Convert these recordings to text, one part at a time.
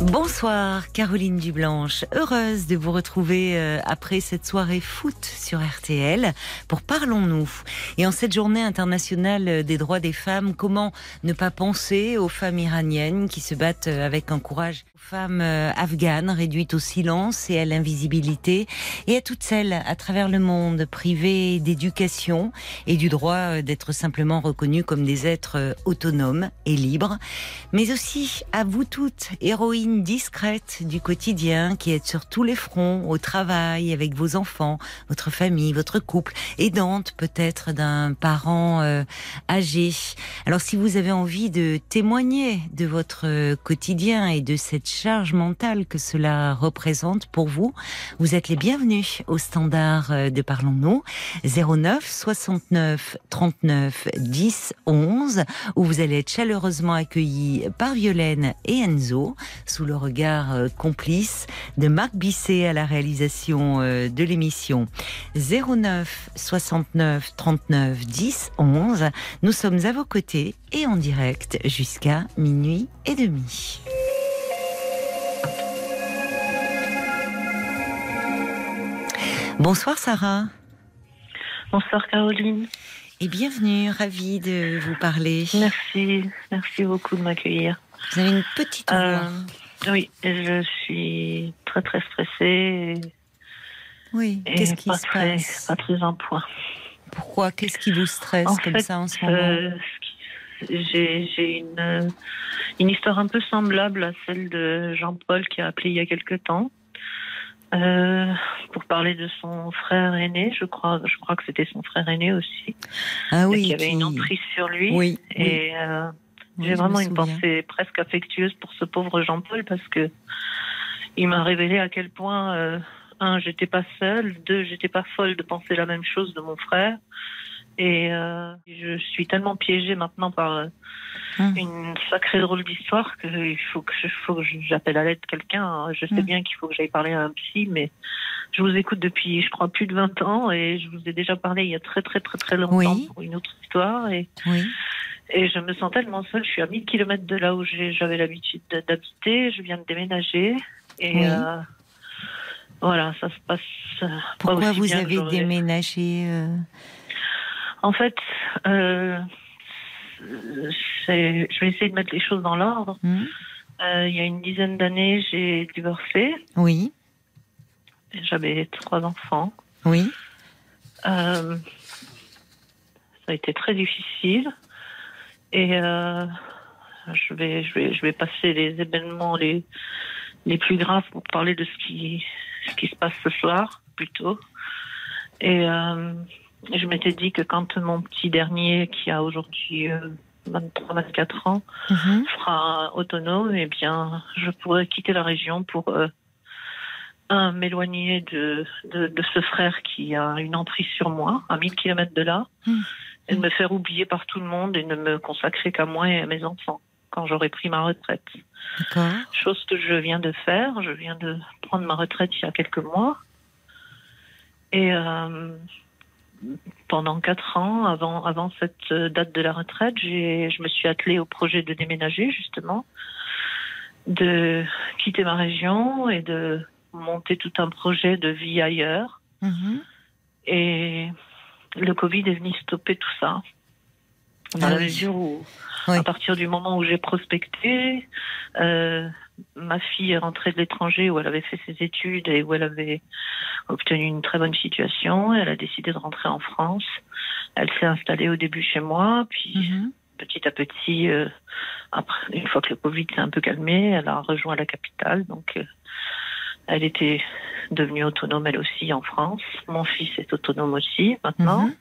Bonsoir Caroline Dublanche, heureuse de vous retrouver euh, après cette soirée foot sur RTL pour Parlons-nous. Et en cette journée internationale des droits des femmes, comment ne pas penser aux femmes iraniennes qui se battent euh, avec un courage femmes euh, afghanes réduites au silence et à l'invisibilité, et à toutes celles à travers le monde privées d'éducation et du droit euh, d'être simplement reconnues comme des êtres euh, autonomes et libres, mais aussi à vous toutes, héroïnes discrètes du quotidien qui êtes sur tous les fronts, au travail, avec vos enfants, votre famille, votre couple, aidante peut-être d'un parent âgé. Alors si vous avez envie de témoigner de votre quotidien et de cette charge mentale que cela représente pour vous, vous êtes les bienvenus au standard euh, de Parlons-nous 09 69 39 10 11 où vous allez être chaleureusement accueillis par Violaine et Enzo sous le regard euh, complice de Marc Bisset à la réalisation euh, de l'émission 09 69 39 10 11. Nous sommes à vos côtés et en direct jusqu'à minuit et demi. Bonsoir Sarah. Bonsoir Caroline. Et bienvenue, ravie de vous parler. Merci, merci beaucoup de m'accueillir. Vous avez une petite Euh, voix. oui, je suis très très stressée Oui, qu'est-ce qui pas, se très, passe? pas très en point. Pourquoi? Qu'est-ce qui vous stresse En comme fait, ça en ce moment? euh, j'ai une, euh, une histoire un peu semblable à celle de Jean-Paul qui a appelé il y a quelque temps. Euh, pour parler de son frère aîné, je crois, je crois que c'était son frère aîné aussi, Ah oui, qui avait une emprise sur lui. Oui, oui, Et euh, oui, J'ai vraiment me une pensée presque affectueuse pour ce pauvre Jean-Paul parce que il m'a révélé à quel point euh, un j'étais pas seule, deux j'étais pas folle de penser la même chose de mon frère et euh, je suis tellement piégée maintenant par euh, Hum. une sacrée drôle d'histoire que il faut que je- faut que j'appelle à l'aide quelqu'un. Je sais Hum. bien qu'il faut que j'aille parler à un psy, mais je vous écoute depuis je crois plus de 20 ans et je vous ai déjà parlé il y a très très très très longtemps Oui. pour une autre histoire et Oui, et je me sens tellement seule. Je suis à 1000 km de là où j'avais l'habitude de- d'habiter. Je viens de déménager. Et Oui. euh, voilà, ça se passe. pas pourquoi vous avez déménagé En fait, euh, je vais essayer de mettre les choses dans l'ordre. hum Euh, il y a une dizaine d'années, j'ai divorcé. Oui, J'avais trois enfants. oui, Euh, ça a été très difficile. Et je, vais, je, vais, je vais passer les événements les, les plus graves pour parler de ce qui, ce qui se passe ce soir, plutôt. Et je m'étais dit que quand mon petit dernier, qui a aujourd'hui 23-24 ans, mhm, sera autonome, eh bien, je pourrais quitter la région pour euh, un m'éloigner de, de, de ce frère qui a une emprise sur moi, à 1000 km de là, Mm. et de me faire oublier par tout le monde et ne me consacrer qu'à moi et à mes enfants quand j'aurai pris ma retraite. Chose que je viens de faire, je viens de prendre ma retraite il y a quelques mois. Et euh, pendant quatre ans, avant, avant cette date de la retraite, j'ai, je me suis attelée au projet de déménager, justement, de quitter ma région et de monter tout un projet de vie ailleurs. Mhm. Et le Covid est venu stopper tout ça. Dans Ah la oui. mesure où, Oui. à partir du moment où j'ai prospecté, euh, ma fille est rentrée de l'étranger où elle avait fait ses études et où elle avait obtenu une très bonne situation. Elle a décidé de rentrer en France. Elle s'est installée au début chez moi, puis Mhm. petit à petit, euh, après, une fois que le Covid s'est un peu calmé, elle a rejoint la capitale. Donc, euh, elle était devenue autonome elle aussi en France. Mon fils est autonome aussi maintenant. Mhm.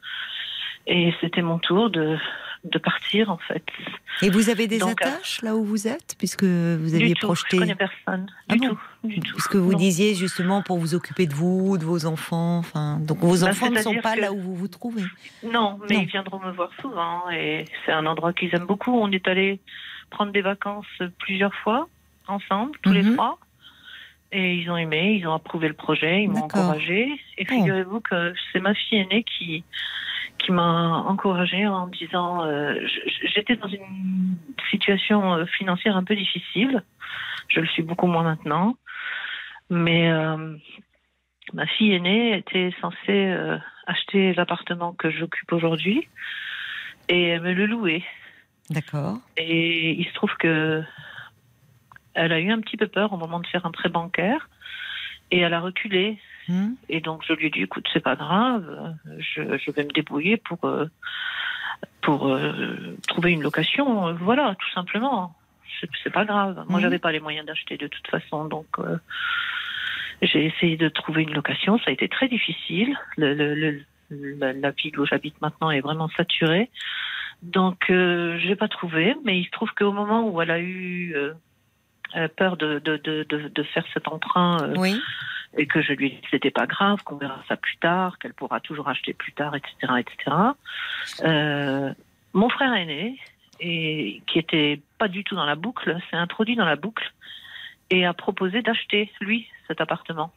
Et c'était mon tour de, de partir en fait. Et vous avez des Donc, euh, attaches là où vous êtes, puisque vous aviez du tout, projeté. je connais personne. Ah Du bon tout, du tout. Puisque vous Non. disiez justement pour vous occuper de vous, de vos enfants. Enfin, donc vos Bah, enfants ne sont pas que- là où vous vous trouvez. Non, mais Non. ils viendront me voir souvent et c'est un endroit qu'ils aiment beaucoup. On est allé prendre des vacances plusieurs fois ensemble, tous les Mhm. trois. Et ils ont aimé, ils ont approuvé le projet, ils m'ont encouragé. Et figurez-vous que c'est ma fille aînée qui qui m'a encouragée en disant euh, j'étais dans une situation euh, financière un peu difficile. Je le suis beaucoup moins maintenant. Mais euh, ma fille aînée était censée euh, acheter l'appartement que j'occupe aujourd'hui et me le louer. D'accord. Et il se trouve que elle a eu un petit peu peur au moment de faire un prêt bancaire et elle a reculé. Hmm. Et donc je lui ai dit écoute c'est pas grave, je, je vais me débrouiller pour euh, pour euh, trouver une location, voilà tout simplement. C'est pas grave. Moi Mhm. j'avais pas les moyens d'acheter de toute façon donc. euh, j'ai essayé de trouver une location, ça a été très difficile. Le, le- le- la, la ville où j'habite maintenant est vraiment saturée. Donc, euh, je l'ai pas trouvé, mais il se trouve qu'au moment où elle a eu euh, euh, peur de, de, de, de, de faire cet emprunt euh, Oui. Et que je lui dit que c'était pas grave, qu'on verra ça plus tard, qu'elle pourra toujours acheter plus tard, etc., etc. Euh, mon frère aîné, et qui était pas du tout dans la boucle, s'est introduit dans la boucle et a proposé d'acheter lui cet appartement.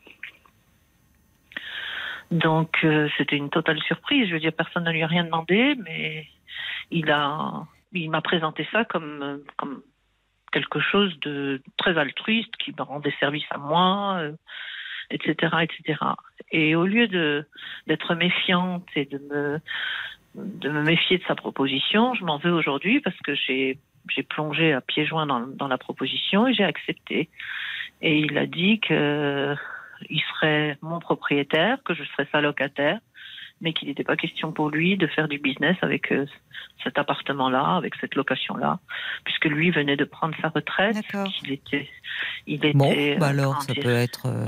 Donc euh, c'était une totale surprise. Je veux dire, personne ne lui a rien demandé, mais il a, il m'a présenté ça comme comme quelque chose de très altruiste qui me rendait service à moi, euh, etc., etc. Et au lieu de d'être méfiante et de me de me méfier de sa proposition, je m'en veux aujourd'hui parce que j'ai j'ai plongé à pieds joints dans, dans la proposition et j'ai accepté. Et il a dit que il serait mon propriétaire, que je serais sa locataire, mais qu'il n'était pas question pour lui de faire du business avec euh, cet appartement-là, avec cette location-là, puisque lui venait de prendre sa retraite. D'accord. Il était, il était. Bon, bah alors ça peut être euh,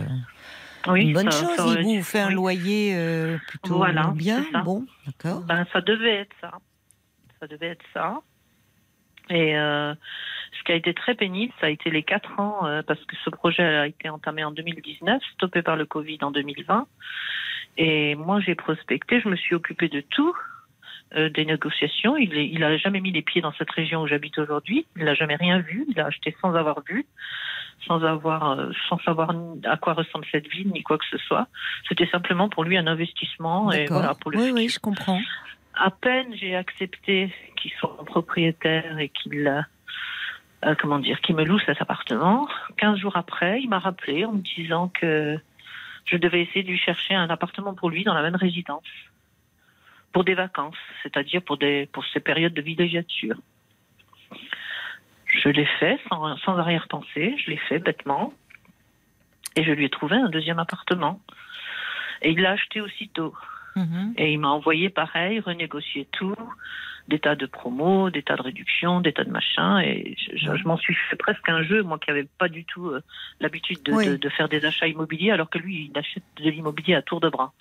oui, une bonne ça- chose. ça Il aurait- vous fait un loyer euh, plutôt Voilà, bien? Bon, d'accord. Ben, ça devait être ça. Ça devait être ça. Et euh, ce qui a été très pénible, ça a été les quatre ans, euh, parce que ce projet a été entamé en 2019, stoppé par le Covid en 2020. Et moi, j'ai prospecté, je me suis occupée de tout, euh, des négociations. Il est- il a jamais mis les pieds dans cette région où j'habite aujourd'hui. Il n'a jamais rien vu. Il a acheté sans avoir vu, sans avoir, euh, sans savoir à quoi ressemble cette ville ni quoi que ce soit. C'était simplement pour lui un investissement et D'accord. voilà pour le oui, futur oui, je comprends. à peine j'ai accepté qu'il soit mon propriétaire et qu'il euh, comment dire qu'il me loue cet appartement, 15 jours après, il m'a rappelé en me disant que je devais essayer de lui chercher un appartement pour lui dans la même résidence pour des vacances, c'est-à-dire pour des pour ces périodes de villégiature. Je l'ai fait sans, sans arrière-pensée, je l'ai fait bêtement et je lui ai trouvé un deuxième appartement. Et il l'a acheté aussitôt. Mhm. Et il m'a envoyé pareil, renégocier tout, des tas de promos, des tas de réductions, des tas de machins. Et je, je- je m'en suis fait presque un jeu, moi qui n'avais pas du tout euh, l'habitude de, Oui. de- de faire des achats immobiliers, alors que lui, il achète de l'immobilier à tour de bras.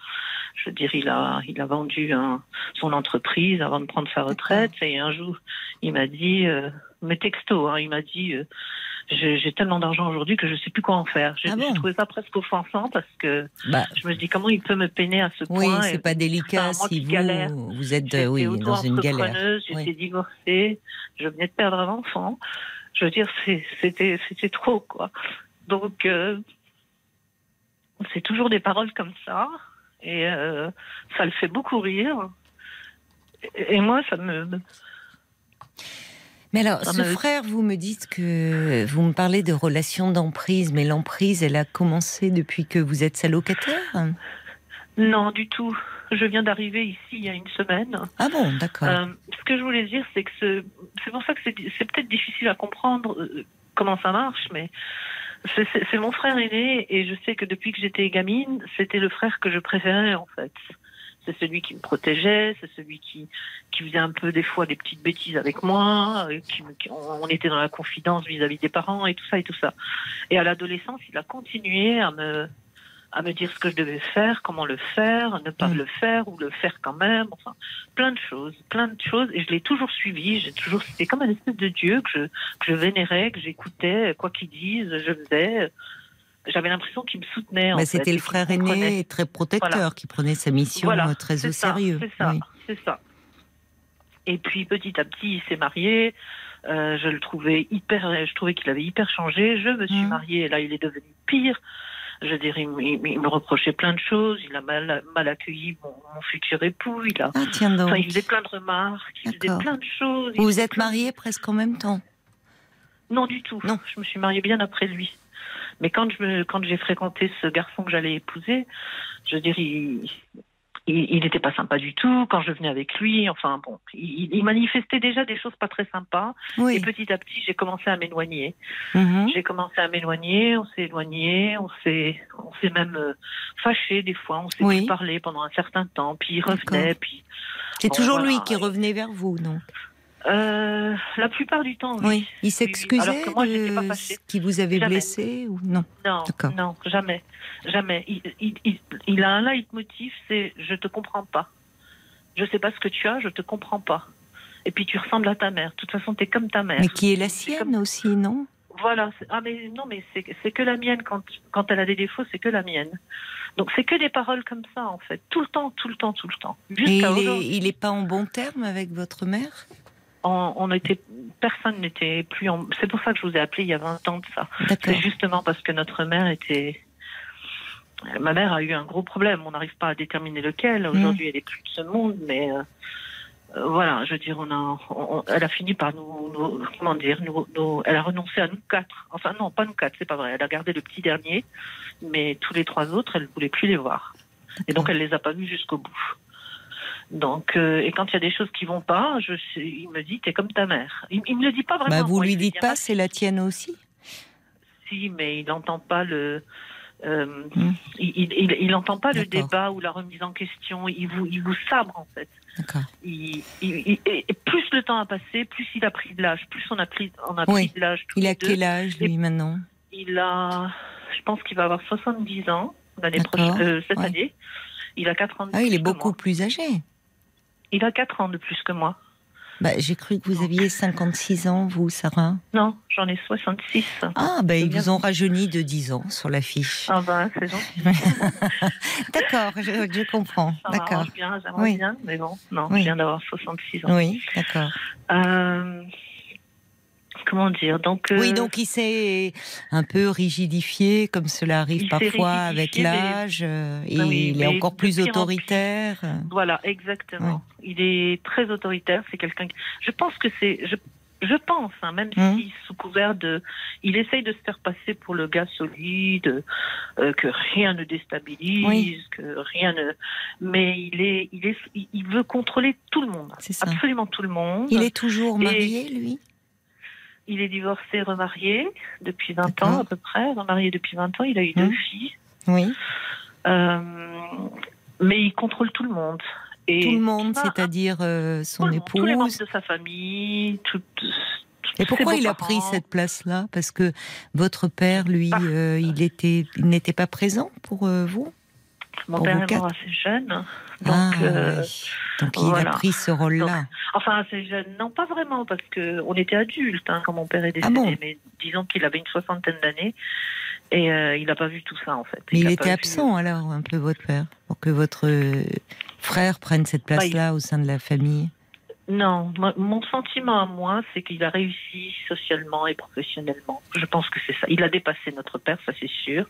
Je veux dire, il a, il a vendu un- son entreprise avant de prendre sa retraite. Et un jour, il m'a dit, euh, mes textos, hein, il m'a dit, euh, j'ai tellement d'argent aujourd'hui que je sais plus quoi en faire. J'ai Ah bon trouvé ça presque offensant parce que Bah, je me dis comment il peut me peiner à ce oui, point. c'est et- pas délicat si vous, vous êtes euh, oui, dans une galère. J'étais Oui. divorcée, je venais de perdre un enfant. Je veux dire, c'est- c'était c'était trop, quoi. Donc, euh, c'est toujours des paroles comme ça, et euh, ça le fait beaucoup rire. Et, et moi, ça me. Mais alors, ce frère, vous me dites que vous me parlez de relation d'emprise, mais l'emprise, elle a commencé depuis que vous êtes sa locataire Non, du tout. Je viens d'arriver ici il y a une semaine. Ah bon, d'accord. Euh, ce que je voulais dire, c'est que ce- c'est pour ça que c'est peut-être difficile à comprendre euh, comment ça marche, mais c'est mon frère aîné et je sais que depuis que j'étais gamine, c'était le frère que je préférais en fait. C'est celui qui me protégeait, c'est celui qui, qui faisait un peu des fois des petites bêtises avec moi, euh, qui, me- qui- on, était dans la confidence vis-à-vis des parents et tout ça et tout ça. Et à l'adolescence, il a continué à me à me dire ce que je devais faire, comment le faire, ne pas Mm. le faire ou le faire quand même, enfin plein de choses, plein de choses. Et je l'ai toujours suivi. J'ai toujours, c'était comme un espèce de dieu que je, que je vénérais, que j'écoutais, quoi qu'il dise, je faisais. J'avais l'impression qu'il me soutenait. en Bah, C'était le frère aîné et très protecteur Voilà. qui prenait sa mission Voilà, euh, très au ça, sérieux. C'est ça, Oui. c'est ça. Et puis petit à petit, il s'est marié. Euh, je le trouvais hyper, je trouvais qu'il avait hyper changé. Je me suis Mhm. mariée et là, il est devenu pire. Je dire, il, me- il reprochait plein de choses. Il a mal, mal accueilli mon, mon futur époux. Il a, Ah tiens donc. enfin, il faisait plein de remarques. Il faisait plein de choses. Vous vous êtes plein mariés presque en même temps? Non, du tout. Non. Je me suis mariée bien après lui. Mais quand je quand j'ai fréquenté ce garçon que j'allais épouser, je veux dire, il, il, n'était pas sympa du tout. Quand je venais avec lui, enfin bon, il, il manifestait déjà des choses pas très sympas. Et petit à petit, j'ai commencé à m'éloigner. Mhm. J'ai commencé à m'éloigner, on s'est éloigné, on s'est, on s'est même euh, fâché des fois, on s'est Oui. plus parlé pendant un certain temps, puis il revenait, puis C'est Bon, toujours voilà. lui qui revenait vers vous, non euh, la plupart du temps, oui. Oui. Il oui. s'excusait j'étais pas de ce qui vous avait Jamais. blessé ou non? Non, non, jamais, jamais. Il, il, il, il a un leitmotiv, c'est je te comprends pas. Je sais pas ce que tu as, je te comprends pas. Et puis tu ressembles à ta mère. De toute façon, tu es comme ta mère. Mais qui est la sienne comme- aussi, non? Voilà. Ah mais non, mais c'est que la mienne quand quand elle a des défauts, c'est que la mienne. Donc c'est que des paroles comme ça en fait, tout le temps, tout le temps, tout le temps. Et il est, il est pas en bon terme avec votre mère? On, on était, personne n'était plus. En... C'est pour ça que je vous ai appelé il y a 20 ans de ça. C'est justement parce que notre mère était. Ma mère a eu un gros problème. On n'arrive pas à déterminer lequel. Mm. Aujourd'hui, elle est plus de ce monde, mais euh, euh, voilà. Je veux dire, on a, on- elle a fini par nous, nous- comment dire, nous, nous- elle a renoncé à nous quatre. Enfin non, pas nous quatre, c'est pas vrai. Elle a gardé le petit dernier, mais tous les trois autres, elle ne voulait plus les voir. Et donc, elle les a pas vus jusqu'au bout. Donc, euh, et quand il y a des choses qui vont pas, je, il me dit, t'es comme ta mère. Il, il me le dit pas vraiment. Bah, vous moi, lui dites dit, pas, c'est la tienne aussi si, mais il n'entend pas le. euh, Hmm. il, il, il- il entend pas le débat ou la remise en question. Il vous, il vous sabre en fait. D'accord. Il, il- et plus le temps a passé, plus il a pris de l'âge, plus on a pris, on a Oui. pris de l'âge. Il a deux. quel âge, lui, maintenant? Il a, je pense qu'il va avoir 70 ans l'année prochaine, euh, cette Ouais. année. Il a 4 ans Ah, il est beaucoup plus âgé. Il a 4 ans de plus que moi. Bah, J'ai cru que vous aviez 56 ans, vous, Sarah. Non, j'en ai 66. Ah, bah, ils vous ont rajeuni de 10 ans sur l'affiche. Ah ben, c'est gentil. D'accord, je, je comprends. Ça D'accord. bien, j'aimerais Oui. bien, mais bon, non, Oui. je viens d'avoir 66 ans. Oui, d'accord. Euh, comment dire Donc, euh, Oui, donc il s'est un peu rigidifié, comme cela arrive parfois avec mais- l'âge, euh, et Ah oui, il est encore plus autoritaire. Voilà, exactement. Il est très autoritaire. C'est quelqu'un. Je pense que c'est. Je, je pense, hein, même Mhm. si sous couvert de, il essaye de se faire passer pour le gars solide, euh, que rien ne déstabilise, Oui. que rien ne. Mais il est, il est, il- veut contrôler tout le monde, C'est ça. absolument tout le monde. Il est toujours Et- marié, lui? Il est divorcé, remarié depuis 20 D'accord. ans à peu près. Remarié depuis 20 ans. Il a eu Mhm. deux filles. Oui. Euh, mais il contrôle tout le monde. Et Tout le monde, ça, c'est-à-dire euh, tout son le monde, tous les membres épouse. de sa famille, tout, tout- Et pourquoi il a pris cette place-là? Parce que votre père, lui, Parce- euh, il était, il n'était pas présent pour euh, vous? Mon pour père est mort assez jeune, donc ah, euh, oui. Donc il voilà. a pris ce rôle-là. enfin assez jeune, non pas vraiment parce que on était adultes hein, quand mon père est Ah décédé, bon mais disons qu'il avait une soixantaine d'années et euh, il n'a pas vu tout ça en fait. Mais il était vu- absent alors, un peu votre père, pour que votre euh, frère prenne cette Bah, place-là au sein de la famille. Non, mon sentiment à moi, c'est qu'il a réussi socialement et professionnellement. Je pense que c'est ça. Il a dépassé notre père, ça c'est sûr.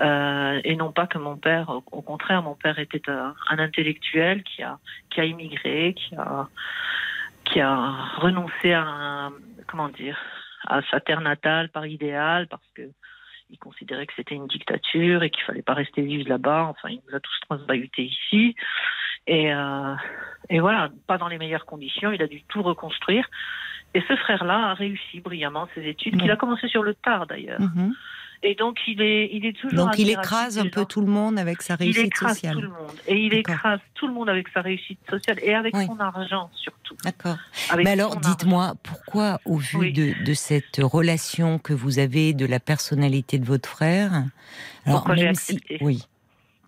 Euh, et non pas que mon père, au, contraire, mon père était un, un intellectuel qui a, qui a immigré, qui a, qui a renoncé à, un- comment dire, à sa terre natale par idéal, parce que il considérait que c'était une dictature et qu'il fallait pas rester vivre là-bas. Enfin, il nous a tous transbahutés ici. Et, euh, et voilà, pas dans les meilleures conditions. Il a dû tout reconstruire. Et ce frère-là a réussi brillamment ses études, qu'il a commencé sur le tard d'ailleurs. Mhm. Et donc il est, il est toujours. Donc il écrase un peu tout le monde avec sa Il réussite écrase sociale. tout le monde. Et il écrase tout le monde avec sa réussite sociale et avec Oui. son argent surtout. D'accord. Mais alors, dites-moi, pourquoi au vu Oui. de, de cette relation que vous avez, de la personnalité de votre frère, alors Pourquoi même si, oui,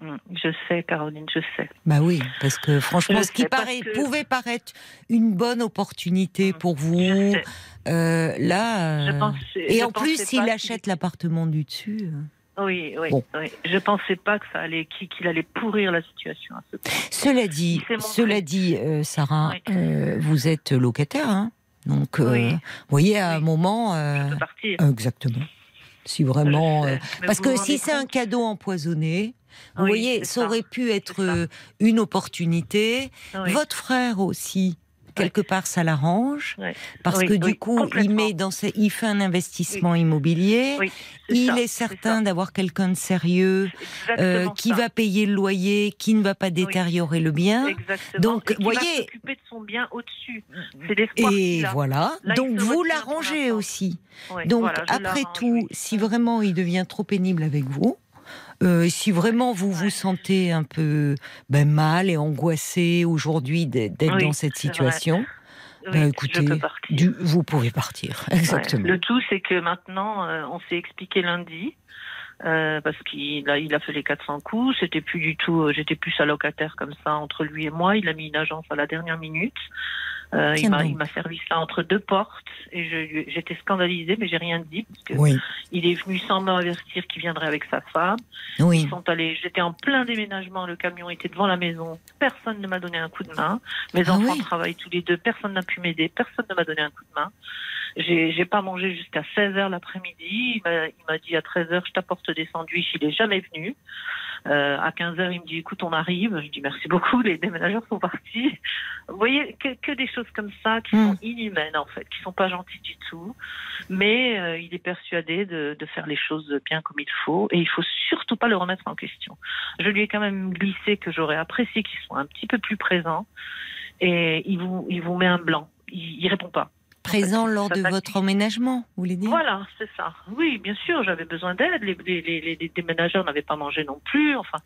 Je sais, Caroline, je sais. bah oui, parce que franchement, Je ce qui paraît, que- pouvait paraître une bonne opportunité Mm, pour vous, euh, là, Je euh, pensais- et je en plus, pas achète l'appartement du dessus. euh. Oui, oui, Bon. oui. Je pensais pas que ça allait, qu'il allait pourrir la situation à ce point. Cela dit, Il cela dit, euh, Sarah, Oui. euh, vous êtes locataire, hein donc, Oui. vous voyez, à un moment, Je peux partir. exactement. Si vraiment, parce que si c'est un cadeau empoisonné, vous Oui, voyez, ça aurait pu être euh, une opportunité. Oui. Votre frère aussi, quelque part, ça l'arrange, Ouais. parce Oui, que du oui, coup, il met dans ses- il fait un investissement immobilier. Oui, Il ça, est certain d'avoir quelqu'un de sérieux euh, qui ça. va payer le loyer, qui ne va pas détériorer le bien. Exactement. Donc, qui voyez- va s'occuper de son bien au-dessus. Et voilà. Là, il Donc vous l'arrangez aussi. Donc voilà, après tout, si vraiment il devient trop pénible avec vous, euh, si vraiment vous vous sentez un peu ben, mal et angoissé aujourd'hui d'être Oui, dans cette situation, Oui, ben, écoutez, du- vous pouvez partir. Ouais. Exactement. Le tout, c'est que maintenant, euh, on s'est expliqué lundi. euh, parce qu'il a, il a fait les 400 coups, c'était plus du tout, euh, j'étais plus allocataire comme ça entre lui et moi. Il a mis une agence à la dernière minute. Euh, il m'a, servi ça entre deux portes et j'étais scandalisée, mais j'ai rien dit parce que Oui, il est venu sans m'avertir qu'il viendrait avec sa femme. oui. Ils sont allés, j'étais en plein déménagement, le camion était devant la maison, personne ne m'a donné un coup de main. Mes Ah enfants oui. travaillent tous les deux, personne n'a pu m'aider, personne ne m'a donné un coup de main. J'ai, j'ai pas mangé jusqu'à 16h l'après-midi. Il m'a, il m'a dit à 13h, je t'apporte des sandwichs. Il est jamais venu. Euh, à 15h, il me dit, écoute, on arrive. Je dis, merci beaucoup, les déménageurs sont partis. Vous voyez, que, que des choses comme ça qui Hmm. sont inhumaines, en fait, qui sont pas gentilles du tout. Mais euh, il est persuadé de, de faire les choses bien comme il faut. Et il faut surtout pas le remettre en question. Je lui ai quand même glissé que j'aurais apprécié qu'il soit un petit peu plus présent. Et il vous, il vous met un blanc. Il, il répond pas. Présent lors de votre emménagement, vous voulez dire? Voilà, c'est ça. Oui, bien sûr, j'avais besoin d'aide. Les, les, les, les- les déménageurs n'avaient pas mangé non plus. Enfin,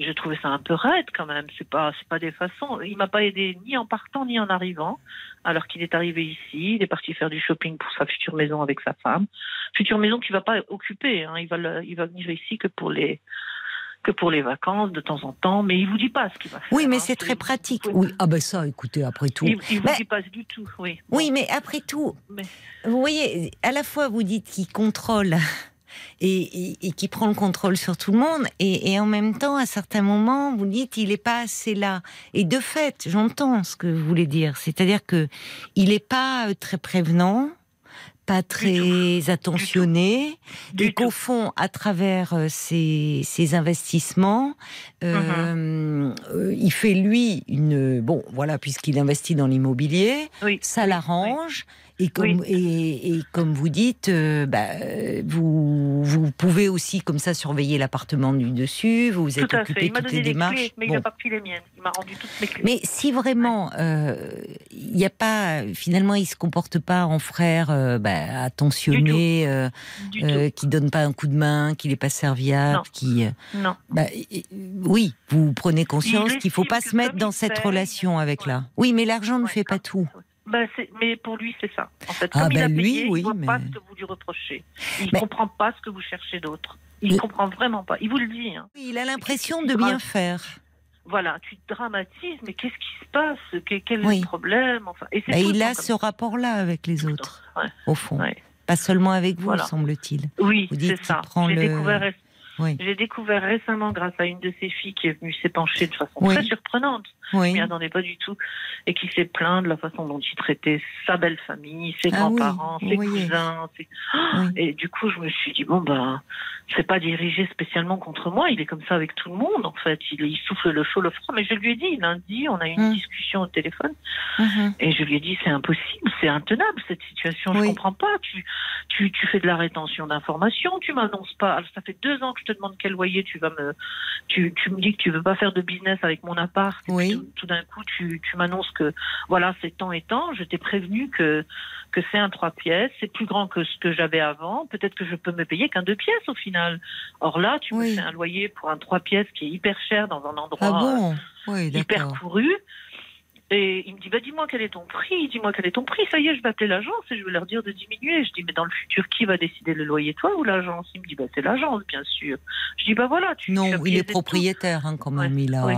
j'ai trouvé ça un peu raide quand même. C'est pas, c'est pas des façons. Il m'a pas aidé ni en partant ni en arrivant. Alors qu'il est arrivé ici, il est parti faire du shopping pour sa future maison avec sa femme. Future maison qu'il va pas occuper. Hein. Il va, le- il va venir ici que pour les que pour les vacances de temps en temps, mais il vous dit pas ce qu'il va faire. Oui, mais hein. c'est très pratique. pouvez- Oui, ah ben ça, écoutez, après tout. Il, il vous dit pas du tout. Oui. Oui, mais après tout, Mais- vous voyez, à la fois vous dites qu'il contrôle et, et, et qu'il prend le contrôle sur tout le monde, et, et en même temps, à certains moments, vous dites il n'est pas assez là. Et de fait, j'entends ce que vous voulez dire, c'est-à-dire que il n'est pas euh, très prévenant, pas très attentionné, et qu'au fond, à travers euh, ses, ses investissements, euh, euh, il fait lui une bon, voilà, puisqu'il investit dans l'immobilier, Oui. ça l'arrange. Et comme, Oui. et, et comme vous dites, euh, bah, vous, vous pouvez aussi comme ça surveiller l'appartement du dessus, vous vous êtes Tout à fait. occupé Il toutes donné les démarches. clés, mais il Bon. n'a pas pris les miennes. Il m'a rendu toutes mes clés. Mais si vraiment euh, il n'y a pas, finalement, il se comporte pas en frère euh, bah, attentionné, qui donne pas un coup de main, qui n'est pas serviable, Non. qui. Non. bah, oui, vous prenez conscience Il qu'il faut pas se mettre dans il cette relation avec là. Oui, mais l'argent ne Ouais, fait pas tout. C'est- mais pour lui, c'est ça. En fait, Ah, comme il bah, a lui, payé, oui, il voit mais- pas ce que vous lui reprochez. Il Mais- comprend pas ce que vous cherchez d'autre. Il Mais- comprend vraiment pas. Il vous le dit. Hein. Oui, il a l'impression de bien faire. Voilà, tu te dramatises, mais qu'est-ce qui se passe? Que- Quel Oui. est le problème? Enfin, et Bah, le il a comme ce rapport-là avec les autres. Ouais. au fond. Ouais. Pas seulement avec vous, Voilà. semble-t-il. Oui, c'est ça. J'ai le- découvert, Oui. récemment, grâce à une de ses filles qui est venue s'épancher de façon très surprenante, Oui. attendais pas du tout, et qui s'est plaint de la façon dont il traitait sa belle famille, ses Ah grands-parents, ses cousins. ses-. Et du coup, je me suis dit, bon, ben, c'est pas dirigé spécialement contre moi, il est comme ça avec tout le monde, en fait. Il, il souffle le chaud, le froid. Mais je lui ai dit, lundi, on a eu une Mm. discussion au téléphone, Mhm. et je lui ai dit, c'est impossible, c'est intenable, cette situation, je comprends pas. Tu, tu, tu fais de la rétention d'informations, tu m'annonces pas. Alors, ça fait deux ans que je te demande quel loyer tu vas me. Tu, tu me dis que tu veux pas faire de business avec mon appart. Oui. Tout, d'un coup, tu, tu m'annonces que, voilà, c'est temps et temps. Je t'ai prévenu que, que c'est un trois pièces, c'est plus grand que ce que j'avais avant. Peut-être que je peux me payer qu'un deux pièces au final. Or là, tu Oui. me fais un loyer pour un trois pièces qui est hyper cher dans un endroit Ah bon Oui, hyper couru. Et il me dit, bah, dis-moi quel est ton prix, dis-moi quel est ton prix. Ça y est, je vais appeler l'agence et je vais leur dire de diminuer. Je dis, mais dans le futur, qui va décider le loyer, toi ou l'agence? Il me dit, bah, c'est l'agence, bien sûr. Je dis, bah voilà, tu Non, tu il est propriétaire hein, quand même. Ouais, Il a. ouais.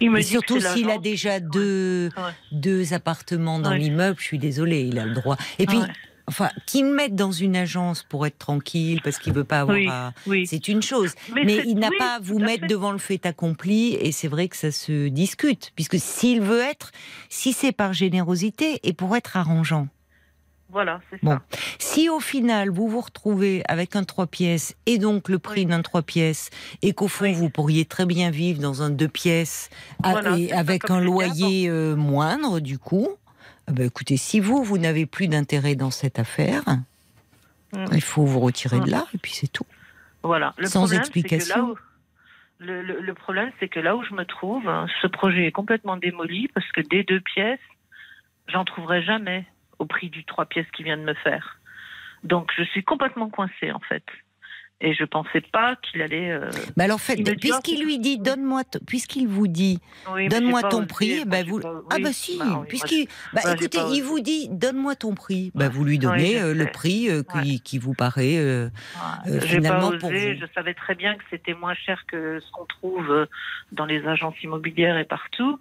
Il me Et dit que surtout s'il a déjà deux, Ouais. deux appartements dans Ouais. l'immeuble, je suis désolée, il a le droit. Et puis, Ouais. enfin, qu'il me mette dans une agence pour être tranquille, parce qu'il veut pas avoir Oui, à- oui. C'est une chose. Mais, il n'a oui, pas à vous mettre fait. devant le fait accompli, et c'est vrai que ça se discute, puisque s'il veut être, si c'est par générosité et pour être arrangeant. Voilà, c'est Bon. ça. Si au final vous vous retrouvez avec un trois pièces et donc le prix Oui. d'un trois pièces et qu'au fond Oui. vous pourriez très bien vivre dans un deux pièces Voilà, avec un loyer euh, moindre du coup, ben, écoutez, si vous vous n'avez plus d'intérêt dans cette affaire, Mm. il faut vous retirer de Mm. là et puis c'est tout. Voilà. Le Sans problème, explication. le problème, c'est que là où je me trouve, hein, ce projet est complètement démoli parce que des deux pièces, j'en trouverai jamais au prix du trois pièces qu'il vient de me faire. Donc je suis complètement coincée en fait. Et je pensais pas qu'il allait. euh, Mais alors dit, puisqu'il ah, lui dit, donne-moi, puisqu'il vous dit, oui, donne-moi ton prix, ben vous, pas- ah oui, bah si, bah puisqu'il, bah écoutez, il vous dit, donne-moi ton prix, Ouais. vous lui donnez Oui, euh, le prix euh, qui, Ouais. qui vous paraît. euh, Ouais, euh, finalement, pas pour osé. vous. Je savais très bien que c'était moins cher que ce qu'on trouve euh, dans les agences immobilières et partout.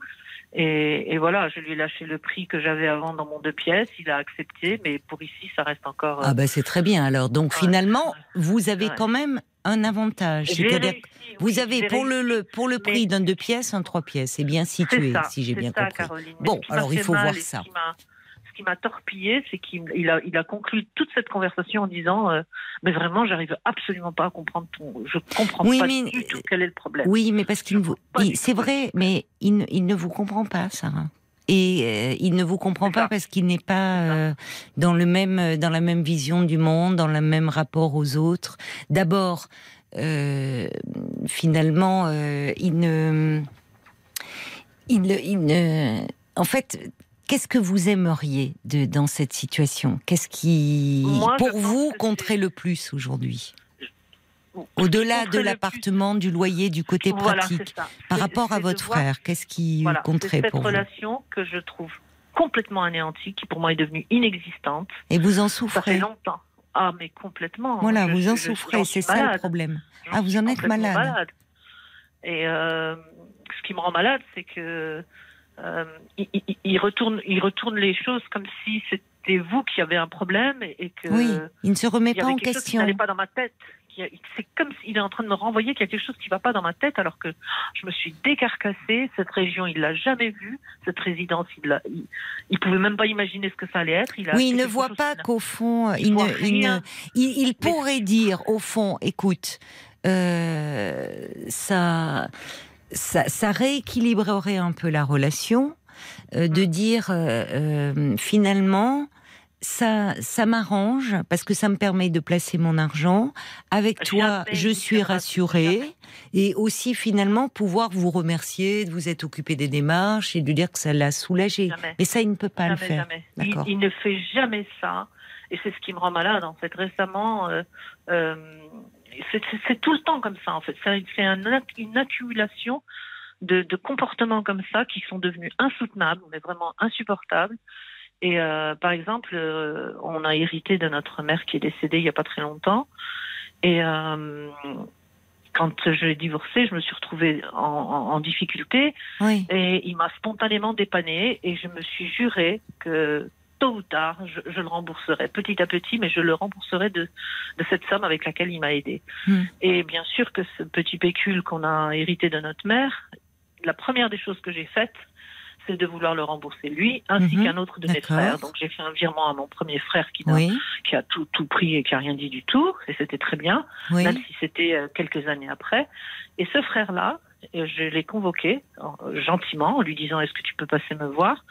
Et, et voilà, je lui ai lâché le prix que j'avais avant dans mon deux pièces. Il a accepté, mais pour ici, ça reste encore. Ah bah c'est très bien. Alors donc Ouais, finalement, ouais. vous avez Ouais. quand même un avantage, c'est-à-dire vous oui, avez pour le, pour le prix d'un deux pièces un trois pièces, c'est bien situé, ça, si j'ai bien ça, compris. Caroline. Bon, alors il faut voir ça. Qui m'a- torpillé, c'est qu'il il a, il a conclu toute cette conversation en disant euh, Mais vraiment, j'arrive absolument pas à comprendre ton. Je comprends Oui, pas mais- du tout quel est le problème. Oui, mais parce qu'il vous, c'est vrai, mais il, ne- il ne vous comprend pas, Sarah. Et euh, il ne vous comprend pas parce qu'il n'est pas euh, dans le même dans la même vision du monde, dans le même rapport aux autres. D'abord, finalement, il ne, il ne, il ne- en fait. Qu'est-ce que vous aimeriez de, dans cette situation? Qu'est-ce qui, Moi, pour vous, compterait le plus aujourd'hui? Au-delà de l'appartement, du loyer, du côté Voilà, pratique par rapport à votre frère, qu'est-ce qui Voilà, compterait cette pour vous? relation que je trouve complètement anéantie, qui pour moi est devenue inexistante. Et vous en Ça fait souffrez longtemps. Ah, mais complètement. Voilà, Je vous en souffrez, c'est ça le malade. problème. Ah, vous en êtes complètement malade. Et euh, ce qui me rend malade, c'est que euh, il, il- il retourne, il retourne les choses comme si c'était vous qui avez un problème et que Oui, il ne se remet pas en quelque chose qui question. n'allait pas dans ma tête. C'est comme s'il est en train de me renvoyer qu'il y a quelque chose qui ne va pas dans ma tête, alors que je me suis décarcassée. Cette région, il l'a jamais vue. Cette résidence, il il pouvait même pas imaginer ce que ça allait être. Il a Oui, il ne voit pas qu'au fond, il ne, ne- rien. il- pourrait dire, au fond, écoute, euh, ça, ça, ça rééquilibrerait un peu la relation, euh, de Mm. dire euh, euh, finalement. Ça, ça m'arrange parce que ça me permet de placer mon argent. Avec toi, je suis rassurée. Et aussi, finalement, pouvoir vous remercier de vous être occupé des démarches et de dire que ça l'a soulagé. Jamais. Mais ça, il ne peut pas le faire. Il, il ne fait jamais ça. Et c'est ce qui me rend malade, en fait. Récemment, euh, euh, c'est tout le temps comme ça, en fait. C'est un une accumulation de, de comportements comme ça qui sont devenus insoutenables, mais vraiment insupportables. Et euh, par exemple, euh, on a hérité de notre mère qui est décédée il n'y a pas très longtemps. Et euh, quand je l'ai divorcée, je me suis retrouvée en, en- en difficulté. Oui. Et il m'a spontanément dépanné et je me suis juré que tôt ou tard, je, je le rembourserai petit à petit, mais je le rembourserai de, de cette somme avec laquelle il m'a aidé. Hmm. Et bien sûr que ce petit pécule qu'on a hérité de notre mère, la première des choses que j'ai faites, c'est de vouloir le rembourser lui ainsi Mhm. qu'un autre de mes frères. Donc j'ai fait un virement à mon premier frère qui, n'a- Oui. qui a tout, tout pris et qui a rien dit du tout, et c'était très bien Oui. même si c'était euh, quelques années après. Et ce frère-là, je l'ai convoqué gentiment en lui disant Est-ce que tu peux passer me voir?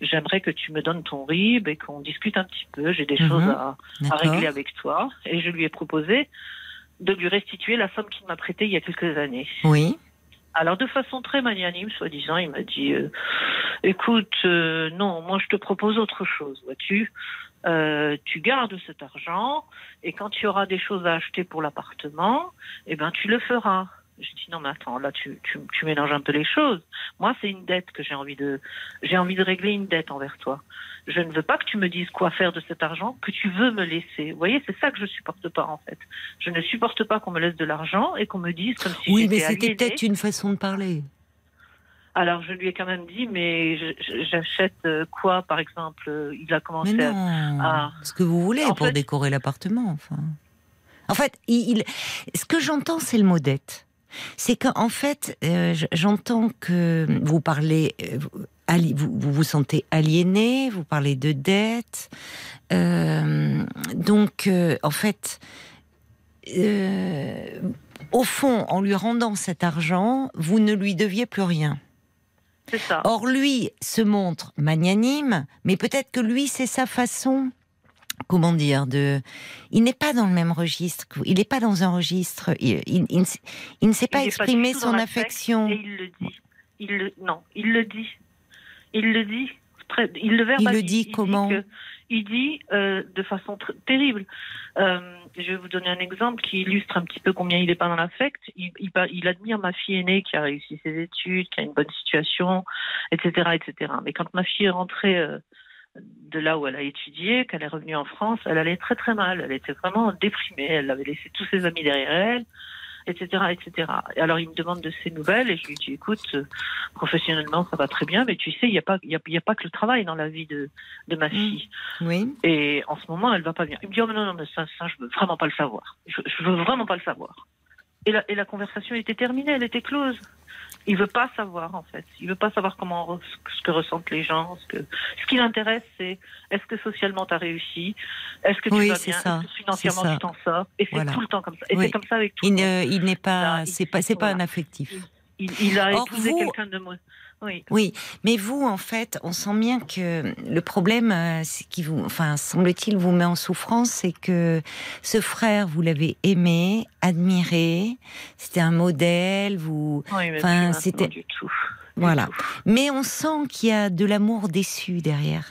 J'aimerais que tu me donnes ton RIB et qu'on discute un petit peu. J'ai des Mhm. choses à, régler avec toi. Et je lui ai proposé de lui restituer la somme qu'il m'a prêtée il y a quelques années. Oui. Alors, de façon très magnanime, soi-disant, il m'a dit euh, Écoute, euh, non, moi je te propose autre chose, vois-tu. Euh, tu gardes cet argent et quand tu auras des choses à acheter pour l'appartement, eh ben tu le feras. J'ai dit non mais attends, là tu, tu, tu mélanges un peu les choses. Moi c'est une dette que j'ai envie de j'ai envie de régler une dette envers toi. Je ne veux pas que tu me dises quoi faire de cet argent que tu veux me laisser. Vous voyez, c'est ça que je supporte pas en fait. Je ne supporte pas qu'on me laisse de l'argent et qu'on me dise comme si Oui, mais c'était peut-être une façon de parler. Alors je lui ai quand même dit mais j'achète euh, quoi par exemple euh, Il a commencé à non, ce que vous voulez En pour fait- décorer l'appartement. Enfin. En fait, il, il- ce que j'entends, c'est le mot dette. C'est qu'en fait, euh, j'entends que vous parlez, euh, vous, vous, sentez aliéné, vous parlez de dette. Euh, donc, en fait, au fond, en lui rendant cet argent, vous ne lui deviez plus rien. c'est ça. Or, lui se montre magnanime, mais peut-être que lui, c'est sa façon. Comment dire de Il n'est pas dans le même registre. Il n'est pas dans un registre. Il, il- il ne il sait pas Il exprimer son affection. Et il le dit. Il le, non, il le dit. Il le dit. Très, il le Il verbalise. le dit comment que- Il dit euh, de façon terrible. Euh, je vais vous donner un exemple qui illustre un petit peu combien il n'est pas dans l'affect. Il, il, il admire ma fille aînée qui a réussi ses études, qui a une bonne situation, etc., etc. Mais quand ma fille est rentrée euh, de là où elle a étudié, qu'elle est revenue en France, elle allait très très mal. Elle était vraiment déprimée. Elle avait laissé tous ses amis derrière elle, etc., etc. Et alors il me demande de ses nouvelles et je lui dis écoute, euh, professionnellement ça va très bien, mais tu sais il n'y a pas il y a, il y a pas que le travail dans la vie de de ma fille. Oui. Et en ce moment elle va pas bien. Il me dit oh mais non non mais ça ça je veux vraiment pas le savoir. Je, je veux vraiment pas le savoir. Et la, et la conversation était terminée, elle était close. Il veut pas savoir en fait. Il veut pas savoir comment ce que ressentent les gens. Ce que ce qui l'intéresse c'est est-ce que socialement tu as réussi, est-ce que tu Oui, vas bien, ça, est-ce que financièrement ça. tu t'en sors? Et c'est Voilà. tout le temps comme ça. Et Oui. c'est comme ça avec tout. Il n'est pas. C'est pas. C'est pas voilà. un affectif. Il, il a Or, épousé vous- quelqu'un de. Oui. Oui, mais vous, en fait, on sent bien que le problème, euh, qui vous, enfin, semble-t-il, vous met en souffrance, c'est que ce frère, vous l'avez aimé, admiré, c'était un modèle, vous, Oui, Enfin, c'était- du tout. Du voilà. tout. Mais on sent qu'il y a de l'amour déçu derrière.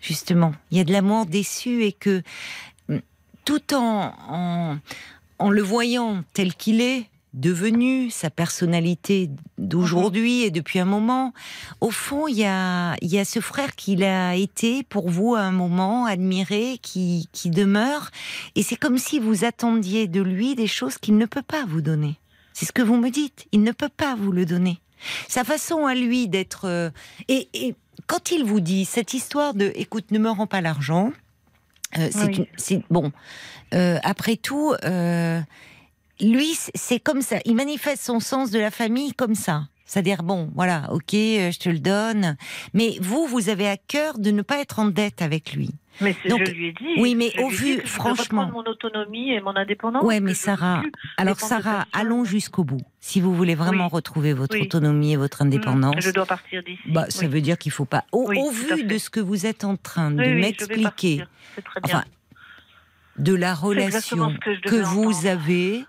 Justement, il y a de l'amour déçu et que mm, tout en, en, en le voyant tel qu'il est, devenu sa personnalité d'aujourd'hui et depuis un moment, au fond, il y a, il y a ce frère qu'il a été pour vous à un moment, admiré, qui, qui demeure. Et c'est comme si vous attendiez de lui des choses qu'il ne peut pas vous donner. C'est ce que vous me dites. Il ne peut pas vous le donner sa façon à lui d'être. euh, et, et quand il vous dit cette histoire de écoute, ne me rends pas l'argent, euh, c'est Oui. bon. Euh, après tout, euh, lui, c'est- comme ça. Il manifeste son sens de la famille comme ça. C'est-à-dire, bon, voilà, ok, euh, je te le donne. Mais vous, vous avez à cœur de ne pas être en dette avec lui. Mais c'est- Donc, je lui ai dit. oui, mais au vu, franchement- mon autonomie et mon indépendance. Ouais, mais Sarah, alors Sarah, allons jusqu'au bout. Si vous voulez vraiment Oui. retrouver votre Oui. autonomie et votre indépendance, Mmh, Je dois partir d'ici. Bah, ça veut dire qu'il faut pas. Au, vu de ce que vous êtes en train de m'expliquer, enfin, de la relation que vous entendre. avez,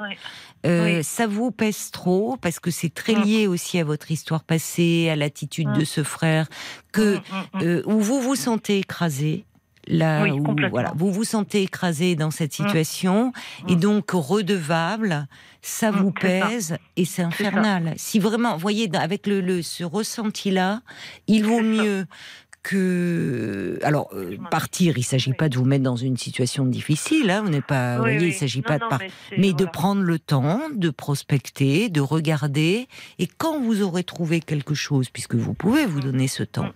euh, Oui. ça vous pèse trop parce que c'est très Mm. lié aussi à votre histoire passée, à l'attitude Mm. de ce frère, que Mmh, mmh. euh, où vous vous sentez écrasé. Là Oui, où voilà, vous vous sentez écrasé dans cette Mm. situation et Mm. donc redevable, ça Mm, vous c'est ça. pèse et c'est infernal. Si vraiment, vous voyez, avec le, le- ce ressenti-là, il vaut ça. Que alors euh, partir. Il s'agit Oui. pas de vous mettre dans une situation difficile. Hein, vous n'êtes pas, vous voyez, oui. il s'agit Non, pas de par- mais, de prendre le temps de prospecter, de regarder, et quand vous aurez trouvé quelque chose, puisque vous pouvez vous donner ce temps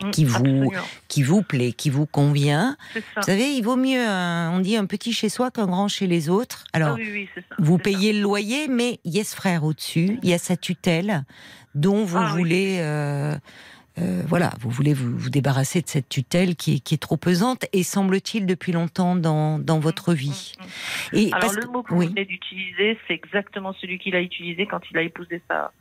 Mmh, qui vous- absolument. qui vous plaît, qui vous convient, vous savez, il vaut mieux, un- on dit un petit chez soi qu'un grand chez les autres. Alors, Ah ça. vous ça. payez le loyer, mais il y a ce frère au-dessus, il y a sa tutelle, dont vous Ah voulez, euh, euh, voilà, vous voulez vous, vous débarrasser de cette tutelle qui est, qui est trop pesante et semble-t-il depuis longtemps dans, dans votre vie. Et Alors parce le mot que vous venez d'utiliser, c'est exactement celui qu'il a utilisé quand il a épousé sa,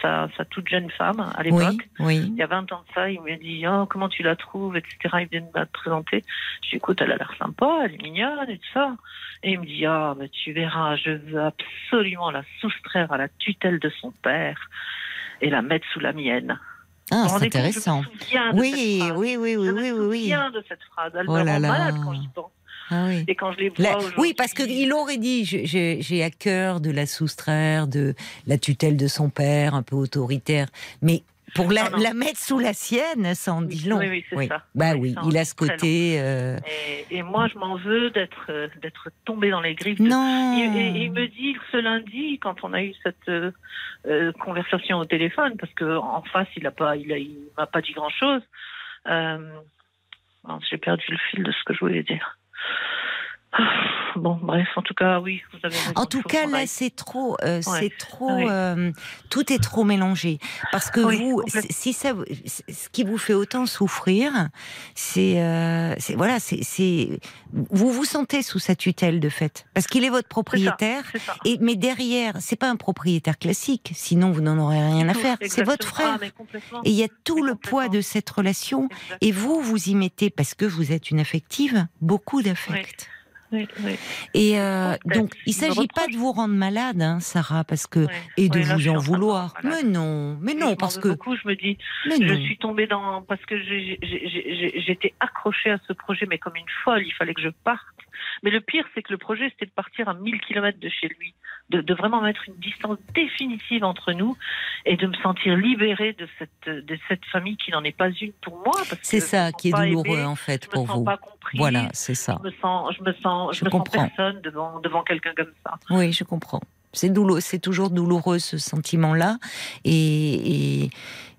sa, sa toute jeune femme à l'époque. oui. Il y a 20 ans de ça, il me dit oh, comment tu la trouves, etc. Il vient de me la présenter. Je dis écoute, elle a l'air sympa, elle est mignonne et tout ça. Et il me dit ah, mais tu verras, je veux absolument la soustraire à la tutelle de son père et la mettre sous la mienne. Ah, c'est intéressant. Me Oui, oui, oui, oui, je oui, me oui, oui. souviens de cette phrase. Elle Oh me rend malade quand j'y pense. Ah oui. Et quand je les vois La- aujourd'hui- oui, parce qu'il aurait dit j'ai à cœur de la soustraire de la tutelle de son père, un peu autoritaire. Mais pour la, Non, non. la mettre sous la sienne, ça en Oui, dit long. oui, oui, c'est ça. Bah Oui, il a ce côté. euh, Et, et moi, je m'en veux d'être euh, d'être tombée dans les griffes. de- Non. Et, et il me dit ce lundi, quand on a eu cette euh, conversation au téléphone, parce que en face, il a pas, il, a- il m'a pas dit grand chose. J'ai perdu le fil de ce que je voulais dire. Bon, bref, en tout cas, oui, vous avez raison. En tout cas, là, c'est trop, euh, Ouais. c'est trop, euh, tout est trop mélangé. Parce que Oui, vous, si ça, ce qui vous fait autant souffrir, c'est, euh, voilà, c'est, vous vous sentez sous sa tutelle de fait, parce qu'il est votre propriétaire. Ça. Et mais derrière, c'est pas un propriétaire classique, sinon vous n'en aurez rien à faire. C'est votre. Ah, frère. Et il y a tout le poids de cette relation. Exactement. Et vous, vous y mettez, parce que vous êtes une affective, beaucoup d'affect. Oui, oui. Et euh, donc, il me s'agit pas de vous rendre malade, hein, Sarah, parce que et de vous en vouloir. Mais non, mais non, parce que beaucoup, je me dis, mais je non. suis tombée dans parce que j'étais accrochée à ce projet, mais comme une folle. Il fallait que je parte. Mais le pire, c'est que le projet, c'était de partir à 1000 km de chez lui, de, de vraiment mettre une distance définitive entre nous et de me sentir libérée de cette de cette famille qui n'en est pas une pour moi. C'est ça sens qui est douloureux aimée, en fait pour sens vous. comprise. Voilà, c'est ça. Je me sens, je me sens, je, Je me sens comprends. personne devant devant quelqu'un comme ça. Oui, je comprends. C'est douloureux, c'est toujours douloureux ce sentiment-là, et, et,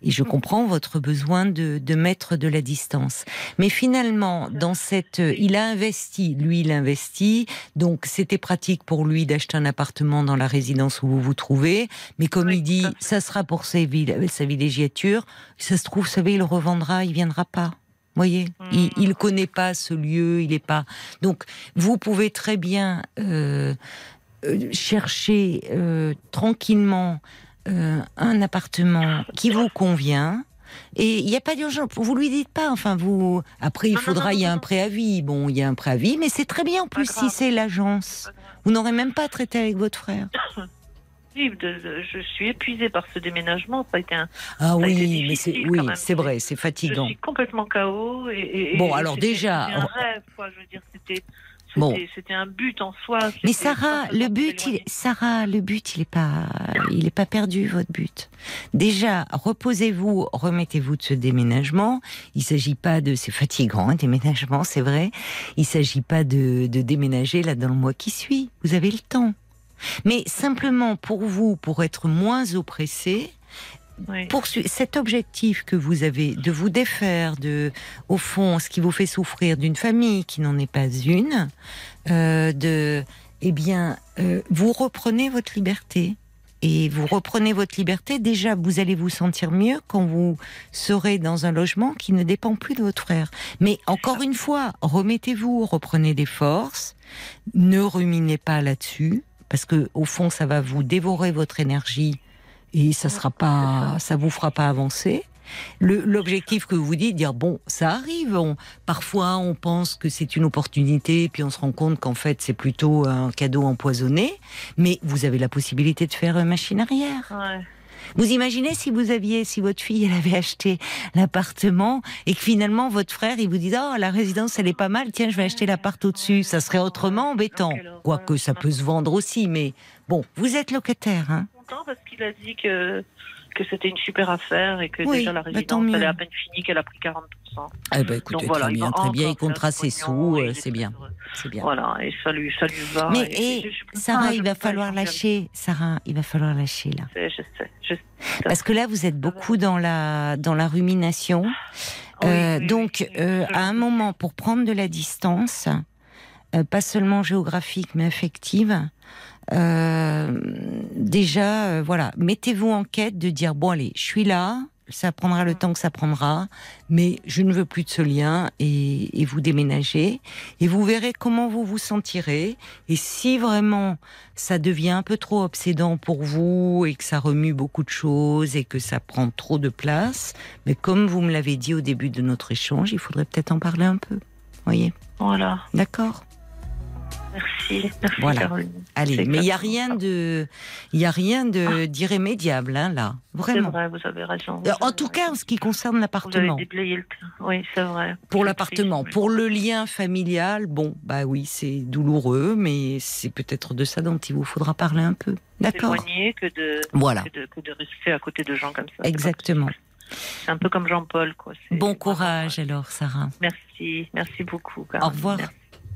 et je comprends votre besoin de, de mettre de la distance. Mais finalement, dans cette, il a investi, lui, il a investi, donc c'était pratique pour lui d'acheter un appartement dans la résidence où vous vous trouvez. Mais comme Oui, il dit, ça sera pour sa, vil- sa villégiature. Ça se trouve, vous savez, il le revendra, il viendra pas. Voyez, il, Mm. il connaît pas ce lieu, il est pas. Donc, vous pouvez très bien euh, euh, chercher euh, tranquillement euh, un appartement qui vous convient. Et il n'y a pas d'urgence. Vous lui dites pas. Enfin, vous. Après, il faudra. Il y a un préavis. Bon, il y a un préavis, mais c'est très bien en plus si c'est l'agence. Vous n'aurez même pas traité avec votre frère. Je suis épuisée par ce déménagement. Ça a été un, Ah été oui, mais c'est oui, c'est vrai, c'est Je fatigant. suis complètement KO. Et, et- Bon, alors déjà, c'était un on- rêve, quoi. Je veux dire, c'était. Bon. C'était un but en soi. Mais Sarah, le but, il. Sarah, le but, il est pas, il est pas perdu votre but. Déjà, reposez-vous, remettez-vous de ce déménagement. Il s'agit pas de, c'est fatigant un déménagement, c'est vrai. Il s'agit pas de, de déménager là dans le mois qui suit. Vous avez le temps. Mais simplement pour vous, pour être moins oppressé, Poursuivre cet objectif que vous avez de vous défaire de, au fond, ce qui vous fait souffrir d'une famille qui n'en est pas une, euh, de, eh bien, euh, vous reprenez votre liberté. Et vous reprenez votre liberté, déjà vous allez vous sentir mieux quand vous serez dans un logement qui ne dépend plus de votre frère. Mais encore une fois, remettez-vous, reprenez des forces, ne ruminez pas là-dessus, parce que au fond ça va vous dévorer votre énergie et ça sera pas, ça vous fera pas avancer. L'objectif que vous dites, dire bon, ça arrive. On, parfois, on pense que c'est une opportunité, puis on se rend compte qu'en fait, c'est plutôt un cadeau empoisonné. Mais vous avez la possibilité de faire machine arrière. Ouais. Vous imaginez si vous aviez, si votre fille, elle avait acheté l'appartement et que finalement votre frère, il vous dit oh la résidence, elle est pas mal, tiens, je vais acheter l'appart au-dessus. Ça serait autrement embêtant. Horreur. Quoique ça peut se vendre aussi, mais bon, vous êtes locataire, hein. Content parce qu'il a dit que que c'était une super affaire et que Oui, déjà la bah, résidence mieux. elle est à peine finie qu'elle a pris 40%. Eh ben écoutez, Donc voilà, très bien, très bien, il comptera ses sous, euh, c'est bien, c'est bien. Voilà, et ça lui, ça lui va. Mais et, et, je- je peux Sarah, il va falloir lâcher. Sarah, il va falloir lâcher là. Je sais, je sais. Parce que là, vous êtes beaucoup dans la dans la rumination. Oui, Euh, oui, donc, euh, à un moment, pour prendre de la distance, euh, pas seulement géographique mais affective, euh, déjà, euh, voilà, mettez-vous en quête de dire bon allez, je suis là. Ça prendra le temps que ça prendra, mais je ne veux plus de ce lien et, et vous déménagez et vous verrez comment vous vous sentirez. Et si vraiment ça devient un peu trop obsédant pour vous et que ça remue beaucoup de choses et que ça prend trop de place, mais comme vous me l'avez dit au début de notre échange, il faudrait peut-être en parler un peu. Voyez, Voilà. d'accord? Merci, merci Voilà. Caroline. Allez, mais il y a rien de, il y a rien de d'irrémédiable hein, là, C'est vraiment. vrai, vous avez raison. vous Euh, En avez tout raison. cas, en ce qui concerne vous l'appartement. Oui, c'est vrai. Pour l'appartement, pour le lien familial, bon, bah oui, c'est douloureux, mais c'est peut-être de ça dont il vous faudra parler un peu. D'accord que de, Voilà, que de que de rester à côté de gens comme ça. exactement. C'est un peu comme Jean-Paul, quoi. Bon courage alors, Sarah. Merci, merci beaucoup. Au revoir. Merci.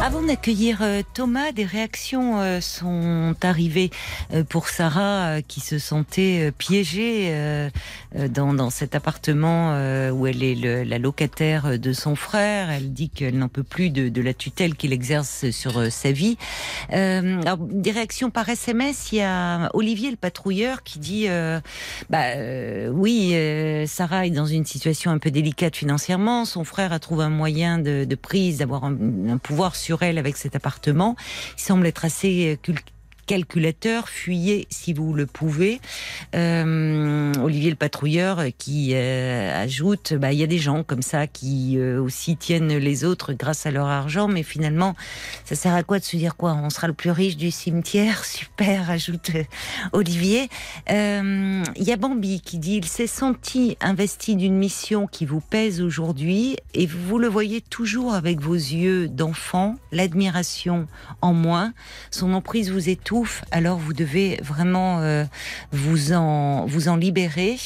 Avant d'accueillir euh, Thomas, des réactions euh, sont arrivées euh, pour Sarah qui se sentait piégée dans, cet appartement où elle est la locataire de son frère. Elle dit qu'elle n'en peut plus de, la tutelle qu'il exerce sur sa vie. Alors, des réactions par SMS, il y a Olivier le patrouilleur qui dit bah oui, Sarah est dans une situation un peu délicate financièrement. Son frère a trouvé un moyen de, de prise, d'avoir un, un pouvoir sur elle avec cet appartement. Il semble être assez euh, cul- calculateur, fuyez si vous le pouvez. Euh, Olivier le patrouilleur qui euh, ajoute, bah il y a des gens comme ça qui euh, aussi tiennent les autres grâce à leur argent, mais finalement, ça sert à quoi de se dire quoi? On sera le plus riche du cimetière? Super, ajoute Olivier. Il y a Bambi qui dit il s'est senti investi d'une mission qui vous pèse aujourd'hui et vous le voyez toujours avec vos yeux d'enfant, l'admiration en moins, son emprise vous étouffe, alors vous devez vraiment euh, vous en vous en libérer.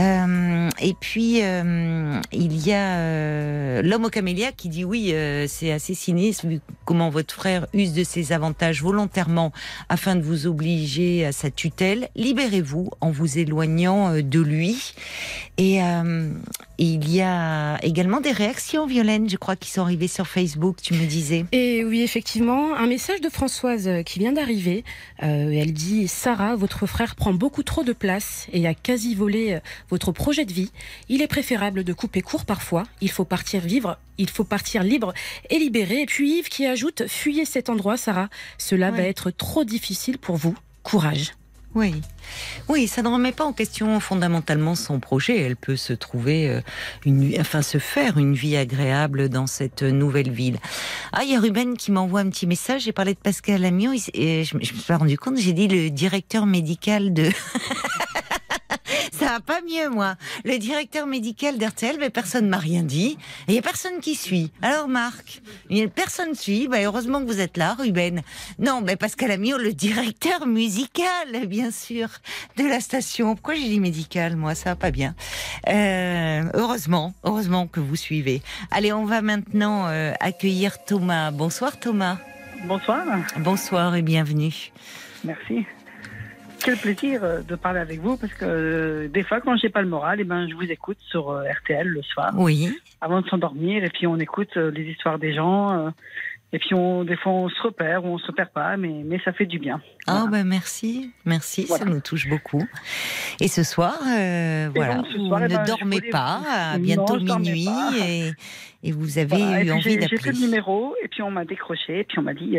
Euh, et puis euh, il y a l'homme au camélia qui dit oui, c'est assez sinistre comment votre frère use de ses avantages volontairement afin de vous obliger à sa tutelle. Libérez-vous en vous éloignant de lui. Et il y a également des réactions, Violaine, je crois, qui sont arrivées sur Facebook. Tu me disais. Et oui, effectivement, un message de Françoise qui vient d'arriver. Euh, elle dit Sarah, votre frère prend beaucoup trop de place et a quasi volé euh, votre projet de vie. Il est préférable de couper court parfois. Il faut partir vivre, il faut partir libre et libéré. Et puis Yves qui ajoute Fuyez cet endroit, Sarah. Cela va être trop difficile pour vous. Courage. Oui, oui, ça ne remet pas en question fondamentalement son projet. Elle peut se trouver euh, une, enfin se faire une vie agréable dans cette nouvelle ville. Ah, il y a Ruben qui m'envoie un petit message. J'ai parlé de Pascal Amiot et je, me- suis rendu compte. J'ai dit le directeur médical de. Ça va pas mieux, moi. Le directeur médical d'RTL, mais personne m'a rien dit. Et il y a personne qui suit. Alors, Marc, il personne suit. Bah, heureusement que vous êtes là, Ruben. Non, mais Pascal Amiot, le directeur musical, bien sûr, de la station. Pourquoi j'ai dit médical, moi? Ça va pas bien. Euh, heureusement, heureusement que vous suivez. Allez, on va maintenant euh, accueillir Thomas. Bonsoir, Thomas. Bonsoir, Bonsoir et bienvenue. merci. Quel plaisir euh, de parler avec vous parce que euh, des fois quand j'ai pas le moral, et ben je vous écoute sur euh, RTL le soir Oui, avant de s'endormir et puis on écoute les histoires des gens et puis on des fois on se repère ou on se perd pas mais mais ça fait du bien. Ah ben merci, merci, ça nous touche beaucoup. Et ce soir, euh, voilà, donc, ce vous soir, eh ne ben, dormez voulais pas, à Non, bientôt dormais minuit, et, et vous avez Voilà. Eu envie j'ai j'ai d'appeler. fait le numéro et puis on m'a décroché et puis on m'a dit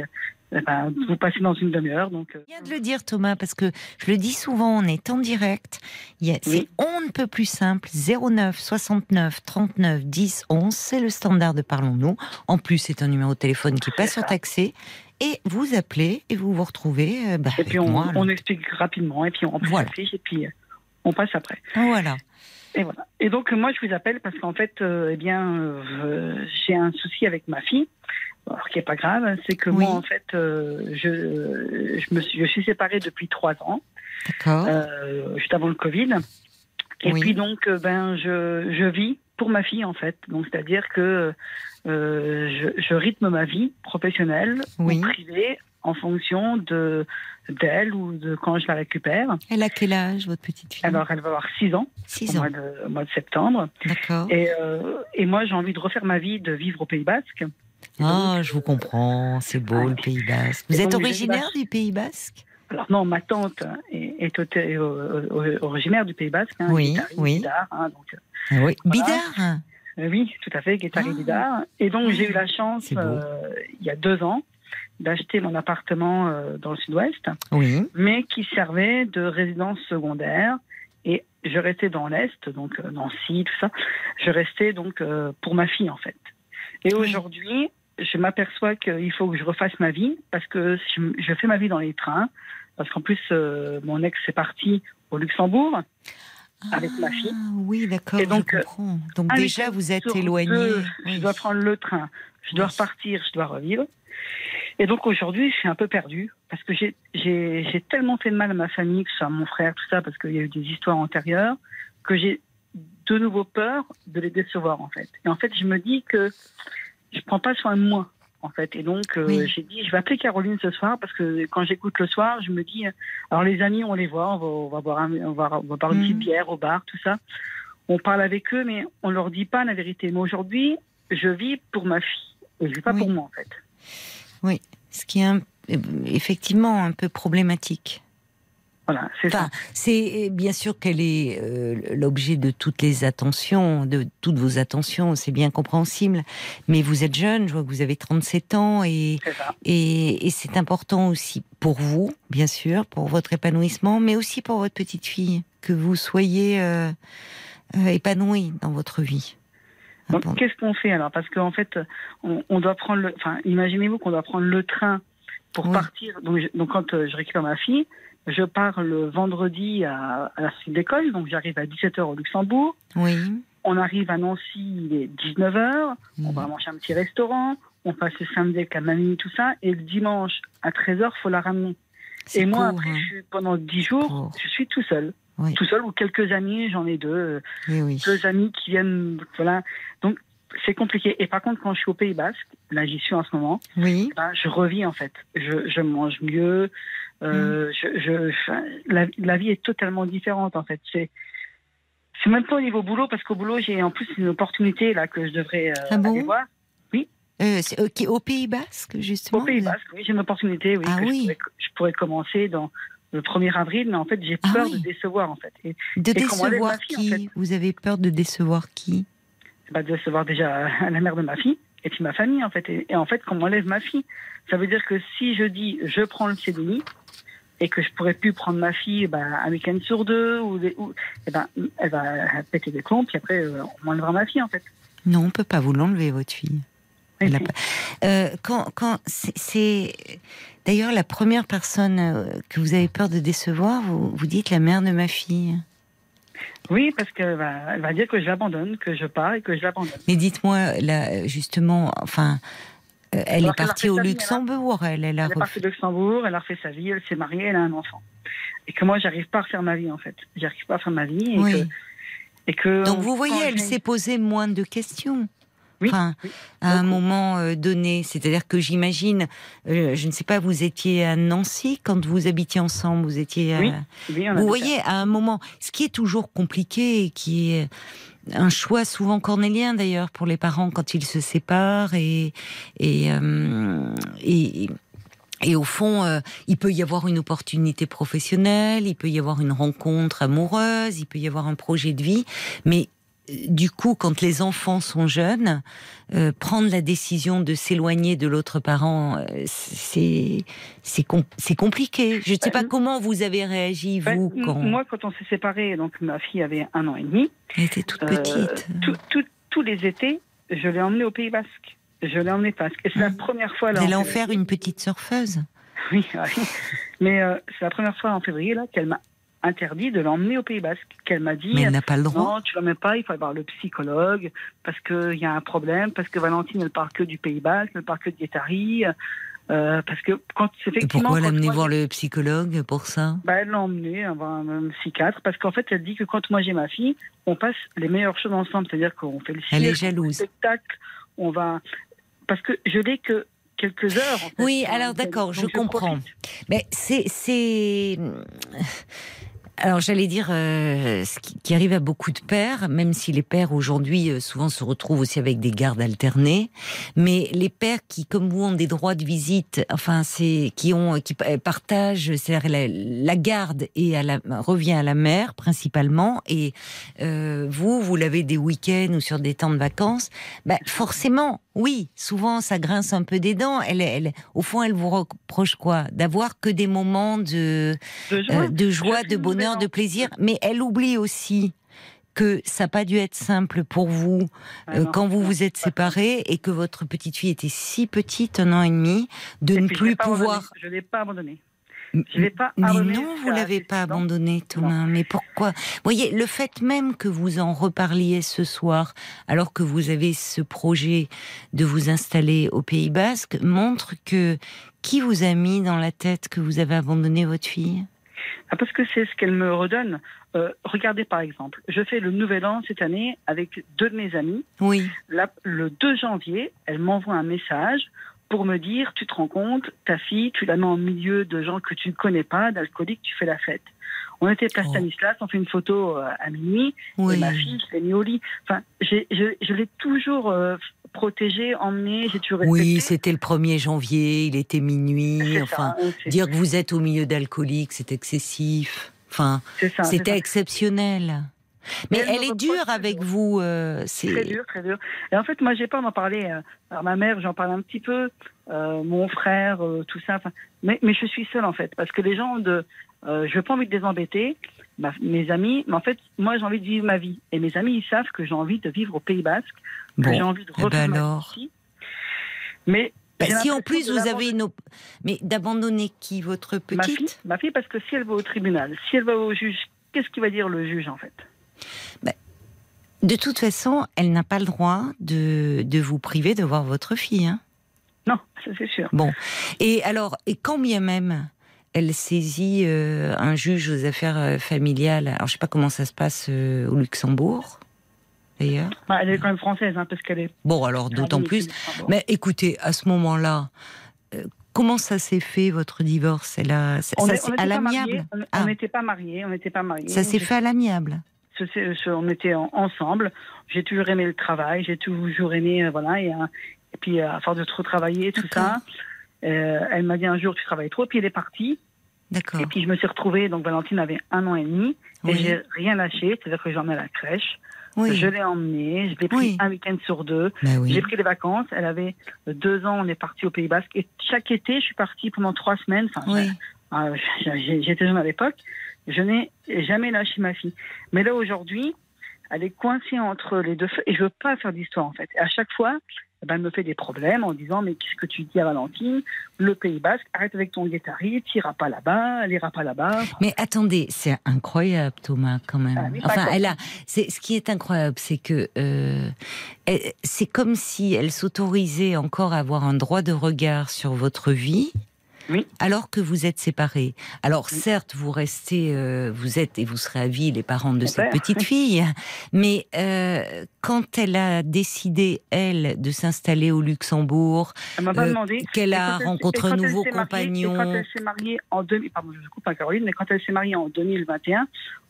eh ben, vous passez dans une demi-heure donc euh, Bien de le dire Thomas, parce que je le dis souvent, on est en direct. C'est Oui. on ne peut plus simple, 09 69 39 10 11, c'est le standard de Parlons-nous. En plus, c'est un numéro de téléphone qui passe C'est sur ça. taxé. Et vous appelez et vous vous retrouvez euh, bah, et avec puis on, moi. on là. explique rapidement et puis on Voilà. et puis euh, on passe après. Voilà. Et voilà. Et donc moi je vous appelle parce qu'en fait, euh, eh bien, euh, j'ai un souci avec ma fille, alors qui est pas grave. C'est que Oui. moi en fait, euh, je, je me suis, je suis séparée depuis trois ans, euh, juste avant le Covid. Et Oui. puis donc, euh, ben, je, je vis pour ma fille en fait. Donc c'est-à-dire que euh, je, je rythme ma vie professionnelle Oui. ou privée en fonction de d'elle ou de quand je la récupère. Elle a quel âge, votre petite fille? Alors elle va avoir six ans 6 au ans. mois de, au mois de septembre. D'accord. Et, euh, et moi, j'ai envie de refaire ma vie, de vivre au Pays Basque. Ah, donc, je vous comprends, c'est beau ouais. le Pays Basque. Vous êtes donc, originaire du Pays Basque? Alors non, ma tante est, euh, euh, originaire du Pays Basque. Hein, Oui, oui. Hein, donc, Oui. Voilà. Bidart euh, oui, tout à fait, Guitari Ah. Bidart. Et donc, j'ai eu la chance, euh, il y a deux ans, d'acheter mon appartement euh, dans le sud-ouest, Oui. mais qui servait de résidence secondaire. Et je restais dans l'Est, donc euh, Nancy, tout ça. Je restais donc euh, pour ma fille, en fait. Et Oui. aujourd'hui, je m'aperçois qu'il faut que je refasse ma vie, parce que je, fais ma vie dans les trains, parce qu'en plus, euh, mon ex est parti au Luxembourg. Avec ma fille. Ah, oui, d'accord, Et donc, je euh, comprends. Donc un déjà, vous êtes éloigné. Oui. Je dois prendre le train, je dois Oui. repartir, je dois revivre. Et donc aujourd'hui, je suis un peu perdue parce que j'ai tellement fait de mal à ma famille, que ce soit à mon frère, tout ça, parce qu'il y a eu des histoires antérieures, que j'ai de nouveau peur de les décevoir en fait. Et en fait, je me dis que je prends pas soin de moi en fait. Et donc euh, Oui. j'ai dit, je vais appeler Caroline ce soir parce que quand j'écoute le soir, je me dis, euh, alors les amis, on les voit, on va, on va boire, un- on va, on va boire une Mhm. petite bière au bar, tout ça. On parle avec eux, mais on leur dit pas la vérité. Mais aujourd'hui, je vis pour ma fille et je vis pas Oui. pour moi en fait. Ce qui est un- effectivement un peu problématique. Voilà, c'est Enfin, c'est bien sûr qu'elle est euh, l'objet de toutes les attentions, de toutes vos attentions, c'est bien compréhensible. Mais vous êtes jeune, je vois que vous avez 37 ans et, et, et c'est important aussi pour vous, bien sûr, pour votre épanouissement, mais aussi pour votre petite fille, que vous soyez euh, euh, épanouie dans votre vie. Donc, qu'est-ce qu'on fait alors? Parce qu'en fait, on, on doit prendre le. Enfin, imaginez-vous qu'on doit prendre le train pour Oui. partir. Donc, je- donc quand euh, je récupère ma fille, je pars le vendredi à, à la suite d'école. Donc, j'arrive à 17h au Luxembourg. Oui. On arrive à Nancy, il est 19h. On Mm. va manger un petit restaurant. On passe le samedi avec la mamie, tout ça. Et le dimanche, à 13h, faut la ramener. Et moi, après, hein. je suis, pendant 10 jours, court. je suis tout seul. Oui. Tout seul ou quelques amis, j'en ai deux. euh, Oui, oui. deux amis qui viennent, voilà. Donc c'est compliqué. Et par contre, quand je suis au Pays Basque, là j'y suis en ce moment, Oui. ben, je revis en fait. Je, je mange mieux. Euh, je, je, enfin, la, la vie est totalement différente en fait. C'est c'est même pas au niveau boulot parce qu'au boulot j'ai en plus une opportunité là que je devrais euh, Ah bon aller voir. Euh, c'est- ok, au Pays Basque, justement. Au Pays Basque, oui, j'ai une opportunité. Oui, Ah que oui. Je, pourrais, je pourrais commencer dans le 1er avril, mais en fait j'ai Ah peur oui. de décevoir en fait. Et De Et décevoir en qui? fait? Vous avez peur de décevoir qui? Bah, de décevoir déjà la mère de ma fille et puis ma famille en fait. Et, et en fait, qu'on m'enlève ma fille, ça veut dire que si je dis je prends le CDI et que je pourrais plus prendre ma fille bah, un week-end sur deux ou, des, ou eh ben, elle va péter des plombs puis après euh, on m'enlèvera ma fille en fait. Non, on peut pas vous l'enlever, votre fille. Pas- Euh, quand, quand c'est- c'est d'ailleurs la première personne euh, que vous avez peur de décevoir, vous, vous dites la mère de ma fille. Oui, parce qu'elle va, elle va dire que je l'abandonne, que je pars et que je l'abandonne. Mais dites-moi, là, justement, enfin, euh, elle Alors est partie au vie, Luxembourg, elle, elle a Elle est refait- partie de Luxembourg, elle a refait sa vie, elle s'est mariée, elle a un enfant. Et que moi, j'arrive pas à refaire ma vie en fait. J'arrive pas à faire ma vie et Oui. que. Et que Donc vous voyez, elle s'est posé moins de questions. Oui, Enfin, oui, à un moment euh, donné, c'est-à-dire que j'imagine, euh, je ne sais pas, vous étiez à Nancy quand vous habitiez ensemble, vous étiez. à- Oui, Oui, on a Vous voyez, à un moment, ce qui est toujours compliqué et qui est un choix souvent cornélien d'ailleurs pour les parents quand ils se séparent et et euh, et, et au fond, euh, il peut y avoir une opportunité professionnelle, il peut y avoir une rencontre amoureuse, il peut y avoir un projet de vie, mais euh, du coup, quand les enfants sont jeunes, euh, prendre la décision de s'éloigner de l'autre parent, euh, c'est c'est com- c'est compliqué. Je ne sais Bah, pas comment vous avez réagi Ben, vous quand Moi, quand on s'est séparés, donc ma fille avait un an et demi. elle était toute euh, petite. tout- tout- tous les étés, je l'ai emmenée au Pays Basque. Je l'ai emmenée parce que c'est la Mhm. première fois. Vous Là, allez en faire une petite surfeuse? Oui, oui. Mais c'est la première fois en février là qu'elle m'a interdit de l'emmener au Pays Basque. Qu'elle m'a dit Mais elle n'a pas le droit. non, tu l'emmènes pas, il faut aller voir le psychologue parce qu'il y a un problème, parce que Valentine elle parle que du Pays Basque, elle parle que de Guétari. Euh, parce que quand Et effectivement. pourquoi quand l'amener voir le psychologue pour ça? Bah, elle l'a emmené voir un, un psychiatre parce qu'en fait, elle dit que quand moi j'ai ma fille, on passe les meilleures choses ensemble. C'est-à-dire qu'on fait le Elle est cirque, le jalouse. spectacle, on va. Parce que je l'ai que quelques heures. en fait, Oui, alors d'accord, je comprends. profite. Mais c'est Alors j'allais dire euh, ce qui, qui arrive à beaucoup de pères, même si les pères aujourd'hui euh, souvent se retrouvent aussi avec des gardes alternés, mais les pères qui, comme vous, ont des droits de visite, enfin c'est qui ont qui pa- partagent, c'est-à-dire la, la garde et à la, revient à la mère principalement, et euh, vous, vous l'avez des week-ends ou sur des temps de vacances, bah, forcément, oui, souvent ça grince un peu des dents. Elle, elle, au fond, elle vous reproche quoi? D'avoir que des moments de De joie, euh, de joie, Je de suis bonheur, de plaisir, mais elle oublie aussi que ça n'a pas dû être simple pour vous Ah euh, quand vous vous êtes séparés et que votre petite fille était si petite, un an et demi, de Et ne plus pouvoir. Je ne l'ai pas abandonné. Je l'ai pas Mais non, vous l'avez pas six ans. abandonné, Thomas. Mais pourquoi? Voyez, le fait même que vous en reparliez ce soir, alors que vous avez ce projet de vous installer au Pays Basque, montre que qui vous a mis dans la tête que vous avez abandonné votre fille? Ah, parce que c'est ce qu'elle me redonne. Euh, regardez par exemple, je fais le nouvel an cette année avec deux de mes amis. Oui. La- le 2 janvier, elle m'envoie un message pour me dire tu te rends compte, ta fille, tu la mets en milieu de gens que tu ne connais pas, d'alcooliques, tu fais la fête. On était place Oh. Stanislas, on fait une photo euh, à minuit, Oui. et ma fille, je l'ai mis au lit. Enfin, je l'ai toujours euh, protégée, emmenée, j'ai toujours Oui, respecté. c'était le 1er janvier, il était minuit. Enfin, ça, dire que vous êtes au milieu d'alcooliques, c'est excessif. Enfin, c'était exceptionnel. Mais Mais elle est dure avec vous. euh, Très c'est dur, très dur. Et en fait, moi, j'ai peur d'en parler. euh, Alors, ma mère, j'en parle un petit peu. euh, mon frère, euh, tout ça. Mais, mais je suis seule, en fait. Parce que les gens de. Euh, je n'ai pas envie de les embêter. Ma- mes amis. Mais en fait, moi, j'ai envie de vivre ma vie. Et mes amis, ils savent que j'ai envie de vivre au Pays Basque. Que j'ai envie de eh refaire ben ma vie. Mais. Bah, si en plus vous avez une, mais d'abandonner qui votre Ma fille, petite? ma fille, parce que si elle va au tribunal, si elle va au juge, qu'est-ce qu'il va dire le juge, en fait? De toute façon, elle n'a pas le droit de, de vous priver de voir votre fille. Hein. Non, ça c'est sûr. Bon. Et alors, et quand bien même elle saisit euh, un juge aux affaires euh, familiales, alors je sais pas comment ça se passe euh, au Luxembourg, d'ailleurs. Bah, elle est quand même française, hein, parce qu'elle est. Bon, alors d'autant plus. Mais écoutez, à ce moment-là, comment ça s'est fait votre divorce? Elle a, ça, On ça à n'était pas l'amiable? Mariés, on- Ah. N'était pas mariés, on n'était pas mariés. Ça s'est fait à l'amiable? on était en- ensemble. J'ai toujours aimé le travail, j'ai toujours aimé, euh, voilà, et, et puis à force de trop travailler, tout ça. Euh, elle m'a dit un jour tu travailles trop, puis elle est partie. D'accord. Et puis je me suis retrouvée, donc Valentine avait un an et demi, et Oui. j'ai rien lâché, c'est-à-dire que j'en ai à la crèche. Oui. Je l'ai emmenée, je l'ai pris Oui. un week-end sur deux. Oui. J'ai pris des vacances, elle avait deux ans, on est parti au Pays Basque, et chaque été, je suis partie pendant trois semaines. Enfin, ah, J'étais jeune à l'époque. Je n'ai jamais lâché ma fille. Mais là, aujourd'hui, elle est coincée entre les deux feux et je veux pas faire d'histoire, en fait. Et à chaque fois, eh ben, elle me fait des problèmes en disant Mais qu'est-ce que tu dis à Valentine? Le Pays Basque, arrête avec ton guettari, tu iras pas là-bas, elle ira pas là-bas. Mais attendez, c'est incroyable, Thomas, quand même. Ah enfin, elle a. C'est ce qui est incroyable, c'est que euh, c'est comme si elle s'autorisait encore à avoir un droit de regard sur votre vie. Oui. Alors que vous êtes séparés. Alors Oui. certes, vous restez, euh, vous êtes et vous serez à vie les parents de Mon cette père. petite fille, mais euh, quand elle a décidé elle de s'installer au Luxembourg, Euh, qu'elle a rencontré un nouveau mariée- compagnon. quand elle s'est mariée en 2000, pardon, je coupe, hein, Caroline, mais quand elle s'est mariée en 2021,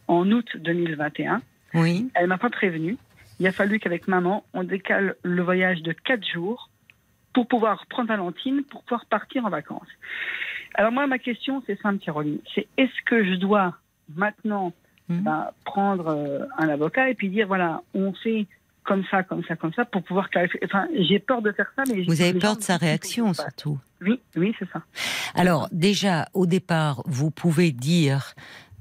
en août 2021, oui, elle m'a pas prévenue. Il a fallu qu'avec maman, on décale le voyage de quatre jours pour pouvoir prendre Valentine, pour pouvoir partir en vacances. Alors moi, ma question, c'est simple, Caroline. C'est est-ce que je dois maintenant Mhm. ben, prendre euh, un avocat et puis dire, voilà, on fait comme ça, comme ça, comme ça, pour pouvoir clarifier? Enfin, j'ai peur de faire ça, mais... vous avez peur de sa réaction surtout. Oui, oui, c'est ça. Alors déjà, au départ, vous pouvez dire,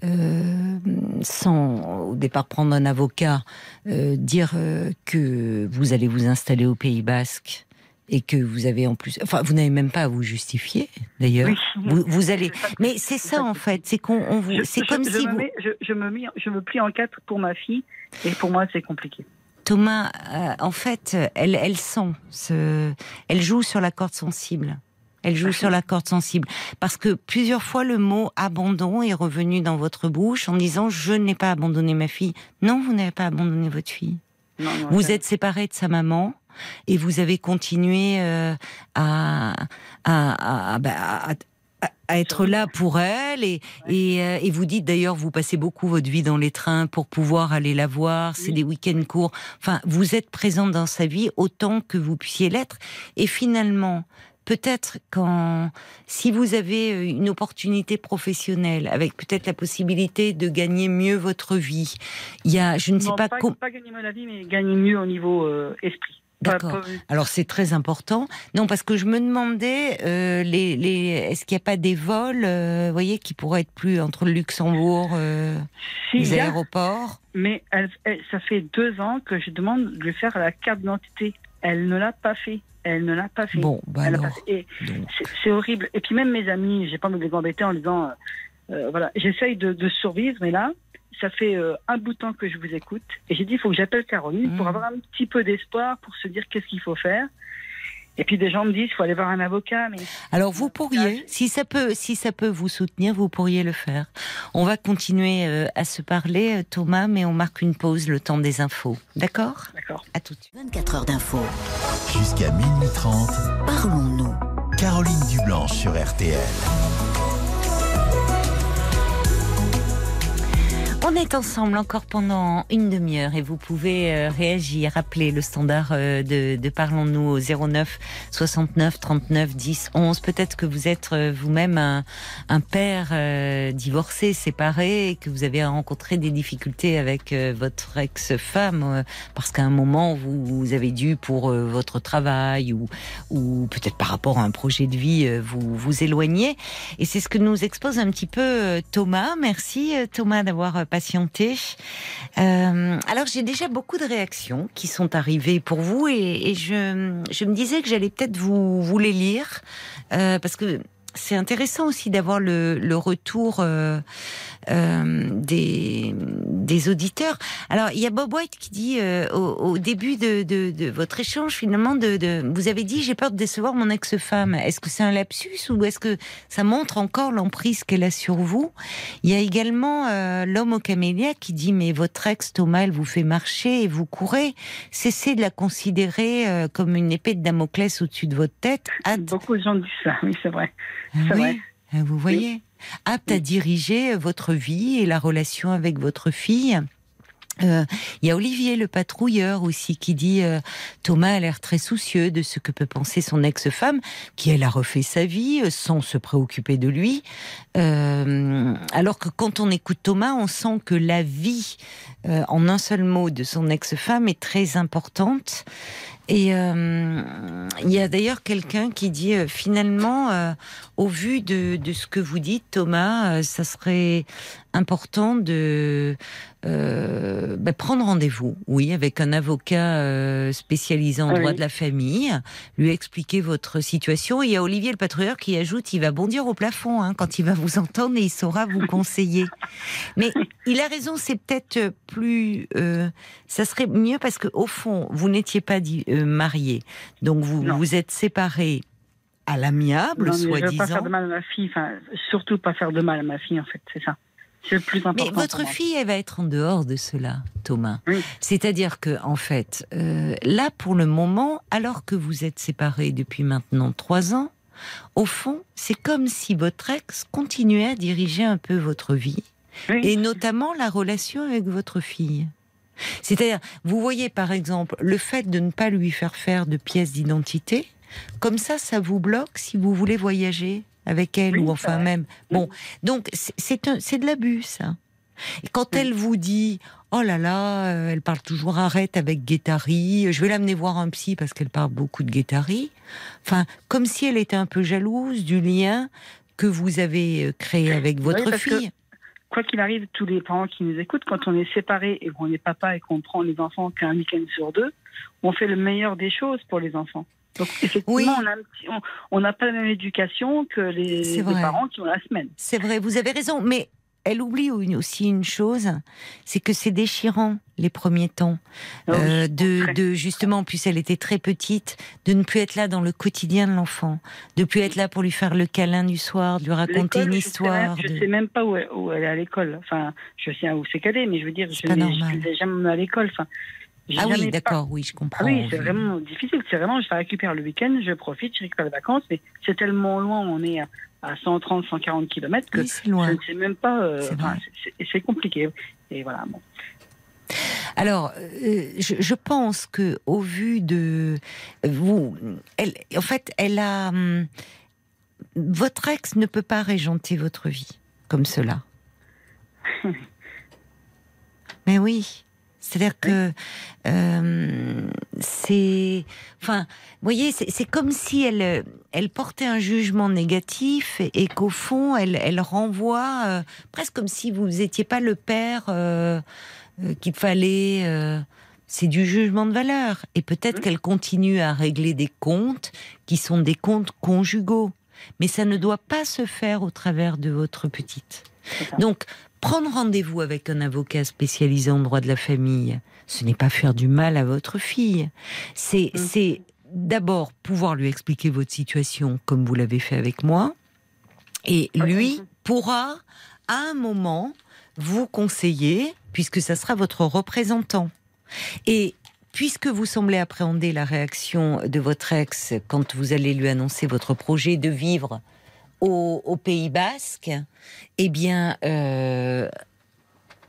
euh, sans au départ prendre un avocat, euh, dire euh, que vous allez vous installer au Pays Basque et que vous avez en plus, enfin, vous n'avez même pas à vous justifier d'ailleurs. Oui. Vous, vous allez, mais c'est ça en fait, c'est qu'on, on vous, Je- c'est je- comme je si me vous, mets- je, je me mis- je me plie en quatre pour ma fille, et pour moi, c'est compliqué. Thomas, euh, en fait, elle, elle sent, ce, elle joue sur la corde sensible. Elle joue sur la corde sensible. Parce que plusieurs fois, le mot abandon est revenu dans votre bouche en disant je n'ai pas abandonné ma fille. Non, vous n'avez pas abandonné votre fille. Non, non, Vous êtes séparé de sa maman et vous avez continué euh, à, à, à- bah, à- à être là pour elle et, et, euh, et, vous dites d'ailleurs vous passez beaucoup votre vie dans les trains pour pouvoir aller la voir. C'est des week-ends courts. Enfin vous êtes présente dans sa vie autant que vous puissiez l'être. Et finalement peut-être quand si vous avez euh, une opportunité professionnelle avec peut-être la possibilité de gagner mieux votre vie il y a je ne sais pas pas, pas gagner mieux la vie mais gagner mieux au niveau euh, esprit D'accord. Alors c'est très important. Non, parce que je me demandais, euh, les, les, est-ce qu'il n'y a pas des vols, euh, voyez, qui pourraient être plus entre le Luxembourg, euh, les aéroports Mais elle, ça fait deux ans que je demande de lui faire la carte d'identité. Elle ne l'a pas fait. Elle ne l'a pas fait. Bon, bah alors, c'est horrible. Et puis même mes amis, j'ai pas envie de les embêter en disant, euh, voilà, j'essaye de, de survivre, mais là, ça fait euh, un bout de temps que je vous écoute. Et j'ai dit, il faut que j'appelle Caroline pour mmh. avoir un petit peu d'espoir, pour se dire qu'est-ce qu'il faut faire. Et puis des gens me disent, il faut aller voir un avocat. Mais... Alors vous pourriez, si ça peut, si ça peut vous soutenir, vous pourriez le faire. On va continuer euh, à se parler, euh, Thomas, mais on marque une pause, le temps des infos. D'accord? D'accord. À tout de suite. 24 heures d'infos. Jusqu'à minuit 30. Parlons-nous. Caroline Dublanche sur RTL. On est ensemble encore pendant une demi-heure et vous pouvez euh, réagir, appeler le standard euh, de, de Parlons-nous au 09 69 39 10 11. Peut-être que vous êtes euh, vous-même un, un, père divorcé, séparé et que vous avez rencontré des difficultés avec votre ex-femme parce qu'à un moment vous, avez dû pour votre travail ou, ou peut-être par rapport à un projet de vie vous vous éloigner. Et c'est ce que nous expose un petit peu Thomas. Merci Thomas d'avoir Euh, alors j'ai déjà beaucoup de réactions qui sont arrivées pour vous et, je, me disais que j'allais peut-être vous, les lire euh, parce que c'est intéressant aussi d'avoir le, le, retour euh, euh, des, des auditeurs. Alors, il y a Bob White qui dit euh, au, au, début de, de, de, votre échange, finalement, de, de vous avez dit j'ai peur de décevoir mon ex-femme. Est-ce que c'est un lapsus ou est-ce que ça montre encore l'emprise qu'elle a sur vous? Il y a également euh, l'homme au camélia qui dit mais votre ex Thomas, elle vous fait marcher et vous courez. Cessez de la considérer euh, comme une épée de Damoclès au-dessus de votre tête. Beaucoup de gens disent ça, oui, c'est vrai. Oui, vrai. vous voyez? Apte à diriger votre vie et la relation avec votre fille. Euh, il y a Olivier le patrouilleur aussi qui dit euh, Thomas a l'air très soucieux de ce que peut penser son ex-femme qui elle a refait sa vie euh, sans se préoccuper de lui. Alors que quand on écoute Thomas on sent que la vie en un seul mot de son ex-femme est très importante et euh, il y a d'ailleurs quelqu'un qui dit euh, finalement, euh, au vu de, de, ce que vous dites, Thomas, ça serait important de euh, bah, prendre rendez-vous, oui, avec un avocat euh, spécialisé en droit de la famille, lui expliquer votre situation. il y a Olivier le patrouilleur qui ajoute, il va bondir au plafond hein, quand il va vous entendre et il saura vous conseiller. Mais il a raison, c'est peut-être plus, euh, ça serait mieux parce que au fond, vous n'étiez pas euh, marié, donc vous Non. vous êtes séparés à l'amiable, mais je veux pas soi-disant. faire de mal à ma fille, enfin, surtout pas faire de mal à ma fille, en fait, c'est ça. C'est le plus important. Mais votre fille, elle va être en dehors de cela, Thomas. Oui. C'est-à-dire que, en fait, euh, là, pour le moment, alors que vous êtes séparés depuis maintenant trois ans, au fond, c'est comme si votre ex continuait à diriger un peu votre vie, Oui. et notamment la relation avec votre fille. C'est-à-dire, vous voyez par exemple le fait de ne pas lui faire faire de pièces d'identité, comme ça, ça vous bloque si vous voulez voyager avec elle Oui, ou enfin même. Bon, donc c'est- c'est un- c'est de l'abus ça. Et quand elle vous dit oh là là, euh, elle parle toujours arrête avec Guettari, je vais l'amener voir un psy parce qu'elle parle beaucoup de Guettari. Enfin, comme si elle était un peu jalouse du lien que vous avez euh, créé avec votre que- fille. Quoi qu'il arrive, tous les parents qui nous écoutent, quand on est séparés et qu'on est papa et qu'on prend les enfants qu'un week-end sur deux, on fait le meilleur des choses pour les enfants. Donc effectivement, Oui. on n'a pas la même éducation que les, parents qui ont la semaine. C'est vrai, vous avez raison, mais elle oublie aussi une chose, c'est que c'est déchirant les premiers temps, Ah euh, de, de justement, en plus elle était très petite, de ne plus être là dans le quotidien de l'enfant, de plus être là pour lui faire le câlin du soir, de lui raconter une histoire. Je de- sais même pas où elle, où elle est à l'école. Enfin, je sais où c'est qu'elle est, mais je veux dire, je ne l'ai jamais à l'école. Enfin, Ah oui, d'accord, oui, je comprends. Ah oui, c'est vraiment difficile. C'est vraiment, je récupère le week-end, je profite, je récupère les vacances, mais c'est tellement loin, on est à, à 130, 140 km que Oui, c'est je ne sais même pas. euh, C'est compliqué. Et voilà. Bon. Alors, euh, je, je pense que au vu de vous, elle, en fait, elle a hum, votre ex ne peut pas régenter votre vie comme cela. Mais oui, c'est-à-dire que euh, c'est, enfin, vous voyez, c'est comme si elle, elle portait un jugement négatif et, et qu'au fond, elle, elle renvoie euh, presque comme si vous n'étiez pas le père. euh, qu'il fallait. c'est du jugement de valeur. Et peut-être qu'elle continue à régler des comptes qui sont des comptes conjugaux. Mais ça ne doit pas se faire au travers de votre petite. Donc, prendre rendez-vous avec un avocat spécialisé en droit de la famille, ce n'est pas faire du mal à votre fille. C'est, Mm. c'est d'abord pouvoir lui expliquer votre situation comme vous l'avez fait avec moi. Et lui pourra, à un moment, vous conseiller, puisque ça sera votre représentant. Et puisque vous semblez appréhender la réaction de votre ex quand vous allez lui annoncer votre projet de vivre au, Pays Basque, eh bien, euh,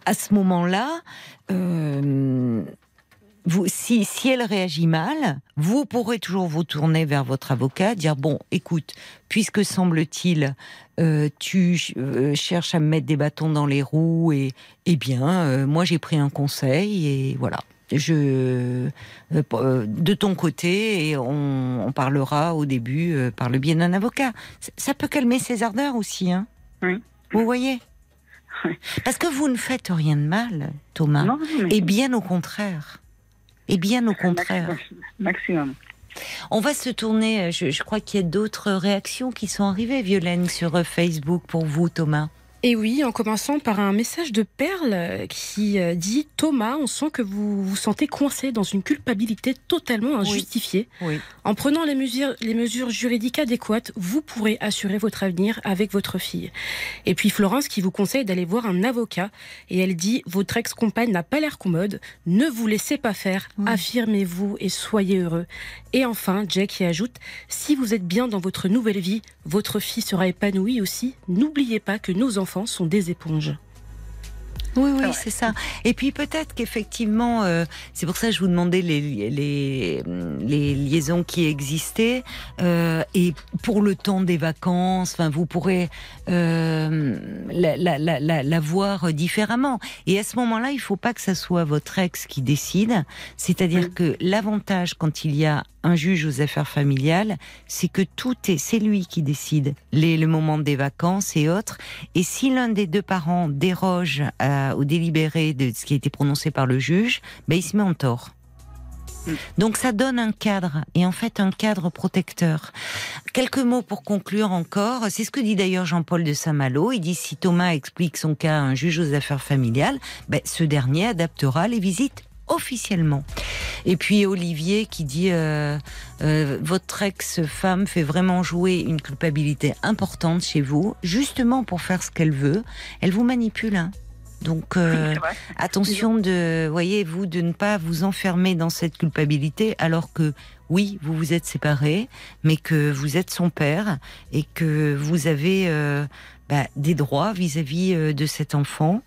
à ce moment-là, euh, si, si elle réagit mal, vous pourrez toujours vous tourner vers votre avocat, dire bon, écoute, puisque semble-t-il, euh, tu cherches à me mettre des bâtons dans les roues, et eh bien, moi j'ai pris un conseil et voilà. Je euh, euh, de ton côté et on, on parlera au début euh, par le biais d'un avocat. Ça, ça peut calmer ses ardeurs aussi, hein. Oui. Vous voyez. Oui. Parce que vous ne faites rien de mal, Thomas. Non, mais Et bien au contraire. Et bien au contraire. maximum. maximum. On va se tourner. Je, je crois qu'il y a d'autres réactions qui sont arrivées, Violaine, sur Facebook pour vous, Thomas. Et oui, en commençant par un message de Perle euh, qui euh, dit Thomas, on sent que vous vous sentez coincé dans une culpabilité totalement injustifiée. Oui. En prenant les mesures, les mesures juridiques adéquates, vous pourrez assurer votre avenir avec votre fille. Et puis Florence qui vous conseille d'aller voir un avocat et elle dit votre ex-compagne n'a pas l'air commode, ne vous laissez pas faire, Oui. affirmez-vous et soyez heureux. Et enfin, Jack qui ajoute si vous êtes bien dans votre nouvelle vie, votre fille sera épanouie aussi. N'oubliez pas que nos enfants sont des éponges. Oui, oui, vrai. c'est ça. Et puis peut-être qu'effectivement, euh, c'est pour ça que je vous demandais les, les, les liaisons qui existaient. euh, et pour le temps des vacances, enfin, vous pourrez euh, la, la, la, la, la voir différemment. Et à ce moment-là, il faut pas que ça soit votre ex qui décide. C'est-à-dire Oui. que l'avantage quand il y a un juge aux affaires familiales, c'est que tout est, c'est lui qui décide les, le moment des vacances et autres. Et si l'un des deux parents déroge à- au délibéré de ce qui a été prononcé par le juge, ben il se met en tort. Mm. Donc ça donne un cadre, et en fait un cadre protecteur. Quelques mots pour conclure encore. C'est ce que dit d'ailleurs Jean-Paul de Saint-Malo. Il dit si Thomas explique son cas à un juge aux affaires familiales, ben, ce dernier adaptera les visites officiellement. Et puis Olivier qui dit euh, euh, votre ex-femme fait vraiment jouer une culpabilité importante chez vous, justement pour faire ce qu'elle veut. Elle vous manipule. Hein. Donc euh, attention de, voyez vous, de ne pas vous enfermer dans cette culpabilité, alors que oui, vous vous êtes séparés, mais que vous êtes son père et que vous avez euh, bah, des droits vis-à-vis euh, de cet enfant.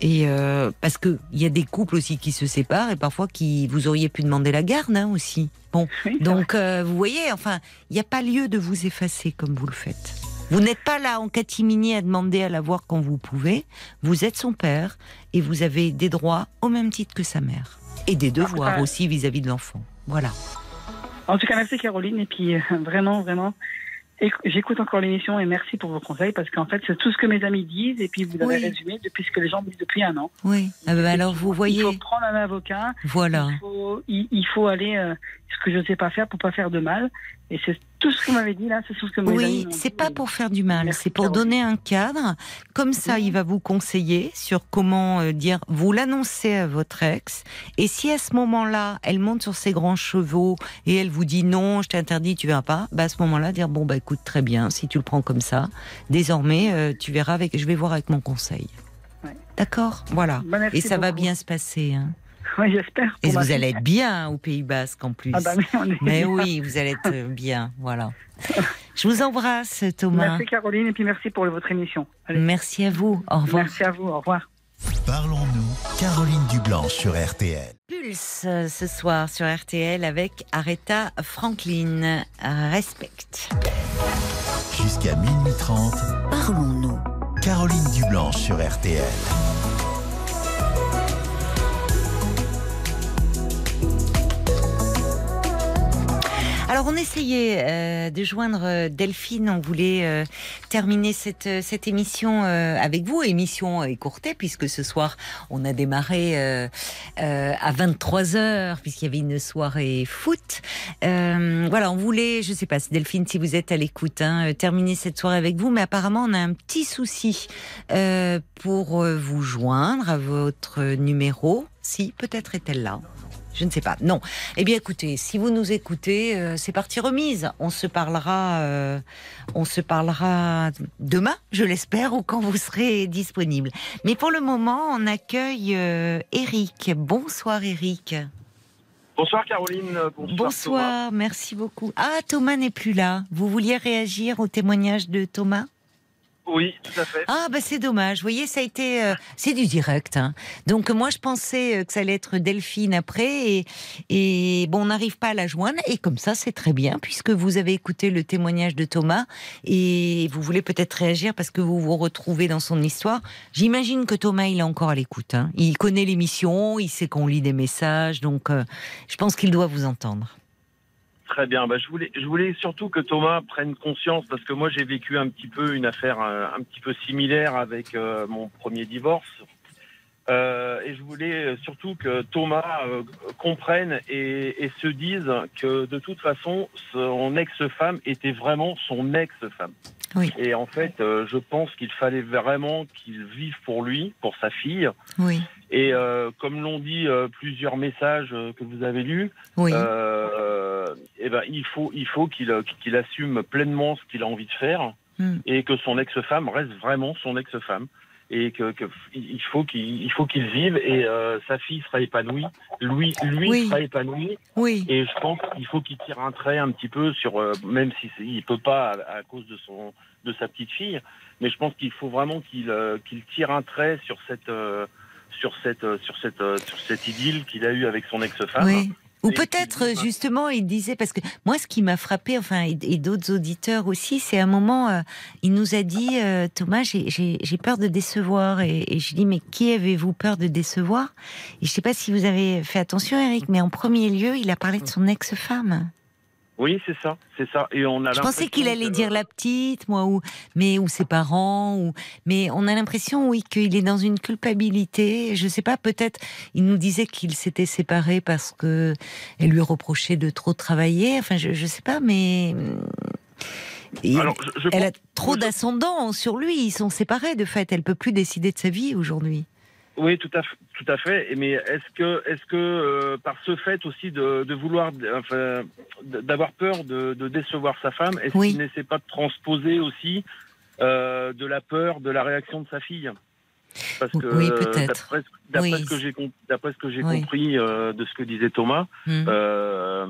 Et euh, parce que il y a des couples aussi qui se séparent et parfois qui vous auriez pu demander la garde hein, aussi. Bon, Oui, donc euh, vous voyez, enfin, il n'y a pas lieu de vous effacer comme vous le faites. Vous n'êtes pas là en catimini à demander à la voir quand vous pouvez. Vous êtes son père et vous avez des droits au même titre que sa mère et des devoirs ça- aussi vis-à-vis de l'enfant. Voilà. En tout cas, merci Caroline. Et puis, euh, vraiment, vraiment, éc- j'écoute encore l'émission et merci pour vos conseils parce qu'en fait, c'est tout ce que mes amis disent et puis vous avez Oui. résumé depuis ce que les gens disent depuis un an. Oui. Ah ben alors vous Il voyez, faut prendre un avocat. voilà. Il faut, il, il faut aller euh, ce que je ne sais pas faire pour pas faire de mal. Et c'est tout ce que vous m'avez dit là, c'est tout ce que mes Oui, c'est pas pour faire du mal, c'est pour donner un cadre. Comme ça, il va vous conseiller sur comment euh, dire. Vous l'annoncez à votre ex, et si à ce moment-là, elle monte sur ses grands chevaux et elle vous dit non, je t'interdis, tu verras pas. Bah à ce moment-là, dire bon bah écoute très bien, si tu le prends comme ça, désormais euh, tu verras avec. Je vais voir avec mon conseil. Ouais. D'accord, voilà. Bah, et ça va bien se passer. Hein. Oui, j'espère. Et vous fille. allez être bien au Pays Basque en plus. Ah bah oui, on est Mais bien. oui, vous allez être euh, bien, voilà. Je vous embrasse, Thomas. Merci Caroline et puis merci pour votre émission. Allez. Merci à vous. Au revoir. Merci à vous. Au revoir. Parlons-nous, Caroline Dublanche sur RTL. Pulse euh, ce soir sur RTL avec Aretha Franklin. Respect. Jusqu'à minuit 30, Parlons-nous. Caroline Dublanche sur RTL. Alors on essayait euh, de joindre euh, Delphine, on voulait euh, terminer cette, euh, cette émission euh, avec vous, émission écourtée puisque ce soir on a démarré euh, à 23h puisqu'il y avait une soirée foot. Voilà, on voulait, je sais pas si Delphine si vous êtes à l'écoute, hein, terminer cette soirée avec vous, mais apparemment on a un petit souci pour vous joindre à votre numéro. Si, peut-être est-elle là. Je ne sais pas. Non. Eh bien, écoutez, si vous nous écoutez, euh, c'est parti remise. On se parlera, euh, on se parlera demain, je l'espère, ou quand vous serez disponible. Mais pour le moment, on accueille euh, Eric. Bonsoir, Eric. Bonsoir Caroline, euh, bonsoir. Bonsoir, merci beaucoup. Ah, Thomas n'est plus là. Vous vouliez réagir au témoignage de Thomas? Oui, tout à fait. Ah bah c'est dommage. Vous voyez, ça a été, euh, c'est du direct. hein. Donc moi je pensais euh, que ça allait être Delphine après et, et bon on n'arrive pas à la joindre et comme ça c'est très bien puisque vous avez écouté le témoignage de Thomas et vous voulez peut-être réagir parce que vous vous retrouvez dans son histoire. J'imagine que Thomas il est encore à l'écoute. hein. Il connaît l'émission, il sait qu'on lit des messages donc euh, je pense qu'il doit vous entendre. Très bien. Bah, je voulais, surtout que Thomas prenne conscience parce que moi j'ai vécu un petit peu une affaire euh, un petit peu similaire avec euh, mon premier divorce. Euh, et je voulais surtout que Thomas comprenne et se dise que de toute façon, son ex-femme était vraiment son ex-femme. Oui. Et en fait, euh, je pense qu'il fallait vraiment qu'il vive pour lui, pour sa fille. Oui, Et euh, comme l'ont dit euh, plusieurs messages que vous avez lus, oui, eh ben, il faut, il faut qu'il qu'il assume pleinement ce qu'il a envie de faire Hmm. et que son ex-femme reste vraiment son ex-femme et que, que il faut qu'il il faut qu'il vive et euh, sa fille sera épanouie, lui lui Oui. sera épanoui oui. et je pense qu'il faut qu'il tire un trait un petit peu sur euh, même si il peut pas à, à cause de son de sa petite fille, mais je pense qu'il faut vraiment qu'il euh, qu'il tire un trait sur cette euh, sur cette euh, sur cette euh, sur cette idylle qu'il a eue avec son ex-femme. Oui. Ou peut-être qui- justement, il disait parce que moi, ce qui m'a frappé, enfin, et, et d'autres auditeurs aussi, c'est un moment, euh, il nous a dit, euh, Thomas, j'ai peur de décevoir, et, et je dis, mais qui avez-vous peur de décevoir? Et je sais pas si vous avez fait attention, Eric, mais en premier lieu, il a parlé de son ex-femme. Oui, c'est ça, c'est ça. Et on a Je pensais qu'il allait que- dire la petite, moi, ou mais ou ses parents, ou mais on a l'impression, oui, qu'il est dans une culpabilité. Je sais pas, peut-être. Il nous disait qu'il s'était séparé parce que elle lui reprochait de trop travailler. Enfin, je, je sais pas, mais il- Alors, je, je elle a trop je- d'ascendant sur lui. Ils sont séparés de fait. Elle peut plus décider de sa vie aujourd'hui. Oui, tout à fait, tout à fait. Mais est-ce que, est-ce que euh, par ce fait aussi de, de vouloir, enfin, d'avoir peur de, de décevoir sa femme, est-ce Oui. qu'il n'essaie pas de transposer aussi euh, de la peur de la réaction de sa fille? Parce que Oui, peut-être. d'après Oui. ce que j'ai Oui. compris euh, de ce que disait Thomas, Hmm. euh,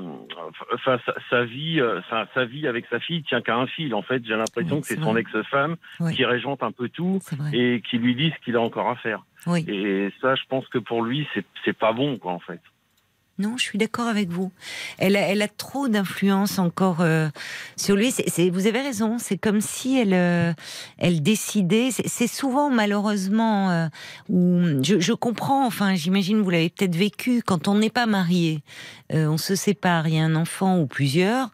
enfin sa, sa vie, euh, sa, sa vie avec sa fille tient qu'à un fil. En fait, j'ai l'impression que c'est son ex-femme qui régente un peu tout et qui lui dit ce qu'il a encore à faire. Et ça, je pense que pour lui, c'est pas bon, quoi, en fait. Non, je suis d'accord avec vous. Elle a, elle a trop d'influence encore euh, sur lui. C'est, c'est- vous avez raison. C'est comme si elle, euh, elle décidait. C'est, c'est souvent malheureusement euh, où je, je comprends. Enfin, j'imagine vous l'avez peut-être vécu quand on n'est pas marié, euh, on se sépare, il y a un enfant ou plusieurs.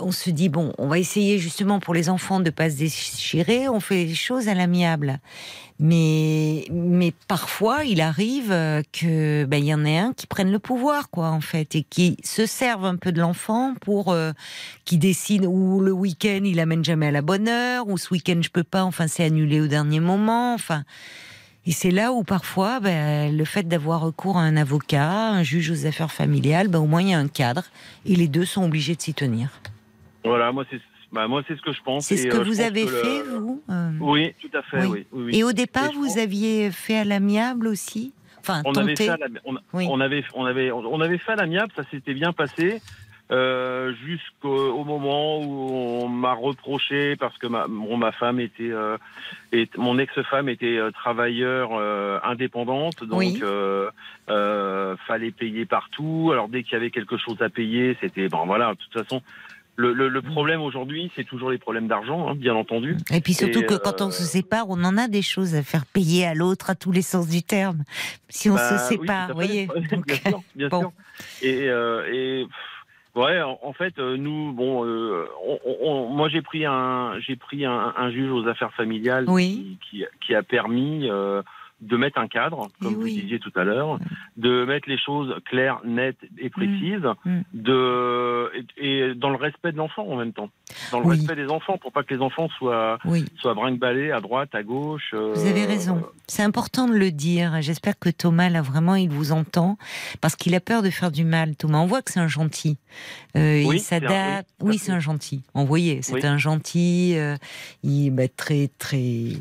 On se dit bon, on va essayer justement pour les enfants de pas se déchirer. On fait les choses à l'amiable. Mais, mais parfois, il arrive euh, que ben, il y en ait un qui prenne le pouvoir, quoi, en fait, et qui se serve un peu de l'enfant pour euh, qui décide ou le week-end il amène jamais à la bonne heure, ou ce week-end je peux pas, enfin c'est annulé au dernier moment, enfin. Et c'est là où parfois, ben, le fait d'avoir recours à un avocat, un juge aux affaires familiales, ben, au moins il y a un cadre, et les deux sont obligés de s'y tenir. Voilà, moi, c'est bah, moi, c'est ce que je pense. C'est ce que euh, vous avez que le- fait, vous euh, Oui, tout à fait, Oui. oui. oui, oui. Et au départ, Et vous pense- aviez fait à l'amiable aussi? Enfin, on avait tenter. fait à la- on, Oui. on avait on avait on avait fait à l'amiable, ça s'était bien passé. Euh, jusqu'au au moment où on m'a reproché parce que ma, bon, ma femme était euh, et mon ex-femme était euh, travailleur euh, indépendante donc Oui. fallait payer partout alors dès qu'il y avait quelque chose à payer c'était bon voilà de toute façon le, le, le problème aujourd'hui c'est toujours les problèmes d'argent hein, bien entendu Et puis surtout Et, que quand on se sépare, on en a des choses à faire payer à l'autre à tous les sens du terme. Si on Bah, se oui, sépare, vous voyez. bien Donc, sûr, bien bon. sûr. Et, euh, et ouais, en, fait, euh, nous, bon, euh, on- on- moi j'ai pris un, j'ai pris un, un juge aux affaires familiales Oui. qui, qui, qui a permis euh, de mettre un cadre, comme vous disiez tout à l'heure, de mettre les choses claires, nettes et précises, mm. de et, dans le respect de l'enfant en même temps, dans le Oui. respect des enfants, pour pas que les enfants soient Oui, soient brinque-ballés à droite, à gauche. euh, vous avez raison. C'est important de le dire. J'espère que Thomas, là, vraiment, il vous entend. Parce qu'il a peur de faire du mal, Thomas. On voit que c'est un gentil. Euh, Oui, il s'adapte. oui, c'est un gentil. On voyait, c'est un gentil. euh, il bah, très, très,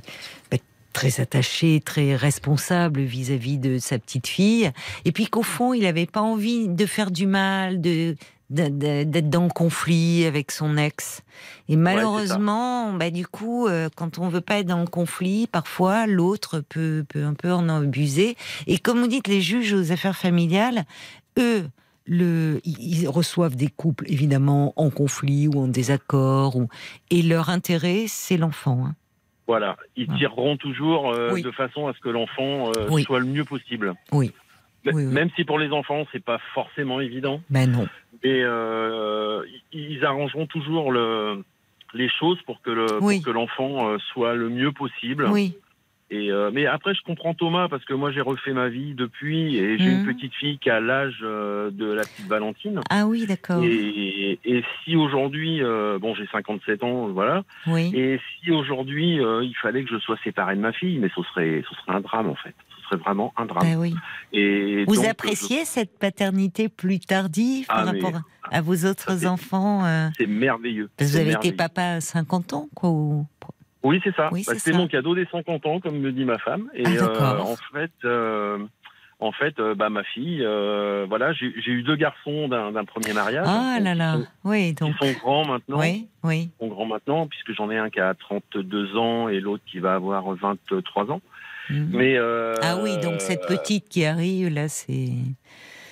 bah, très attaché, très responsable vis-à-vis de sa petite fille. Et puis qu'au fond, il n'avait pas envie de faire du mal, de d'être dans le conflit avec son ex. Et malheureusement, bah, du coup, euh, quand on veut pas être dans le conflit, parfois l'autre peut, peut un peu en abuser. Et comme vous dites, les juges aux affaires familiales, eux, le, ils ils reçoivent des couples évidemment en conflit ou en désaccord, ou, et leur intérêt, c'est l'enfant. hein. Voilà, ils Voilà. tireront toujours euh, Oui. de façon à ce que l'enfant euh, Oui. soit le mieux possible. Oui. Même si pour les enfants, c'est pas forcément évident, Ben non. mais euh, ils arrangeront toujours le, les choses pour que le, Oui. pour que l'enfant euh, soit le mieux possible. Oui, Et euh, mais après, je comprends Thomas parce que moi, j'ai refait ma vie depuis et j'ai une petite fille qui a l'âge euh, de la petite Valentine. ah oui, d'accord. Et, et si aujourd'hui, euh, bon, j'ai 57 ans, voilà. Oui. Et si aujourd'hui euh, il fallait que je sois séparé de ma fille, mais ce serait, ce serait un drame en fait. Ce serait vraiment un drame. Ben oui. Et Vous donc, appréciez cette paternité plus tardive par Ah, mais- rapport à vos autres enfants C'est merveilleux. Parce que vous avez été papa à 50 ans, quoi. ou- Oui, c'est ça. Oui, Bah, c'est mon cadeau des 50 ans, comme me dit ma femme. Et Ah, d'accord. en fait, euh, en fait, euh, bah, ma fille, euh, voilà, j'ai eu deux garçons d'un premier mariage. Ah là là. Ils sont, Oui, ils donc. sont grands maintenant. Oui, oui. Ils sont grands maintenant, puisque j'en ai un qui a 32 ans et l'autre qui va avoir 23 ans. Mhm. Mais euh, Ah oui, donc cette petite qui arrive, là, c'est.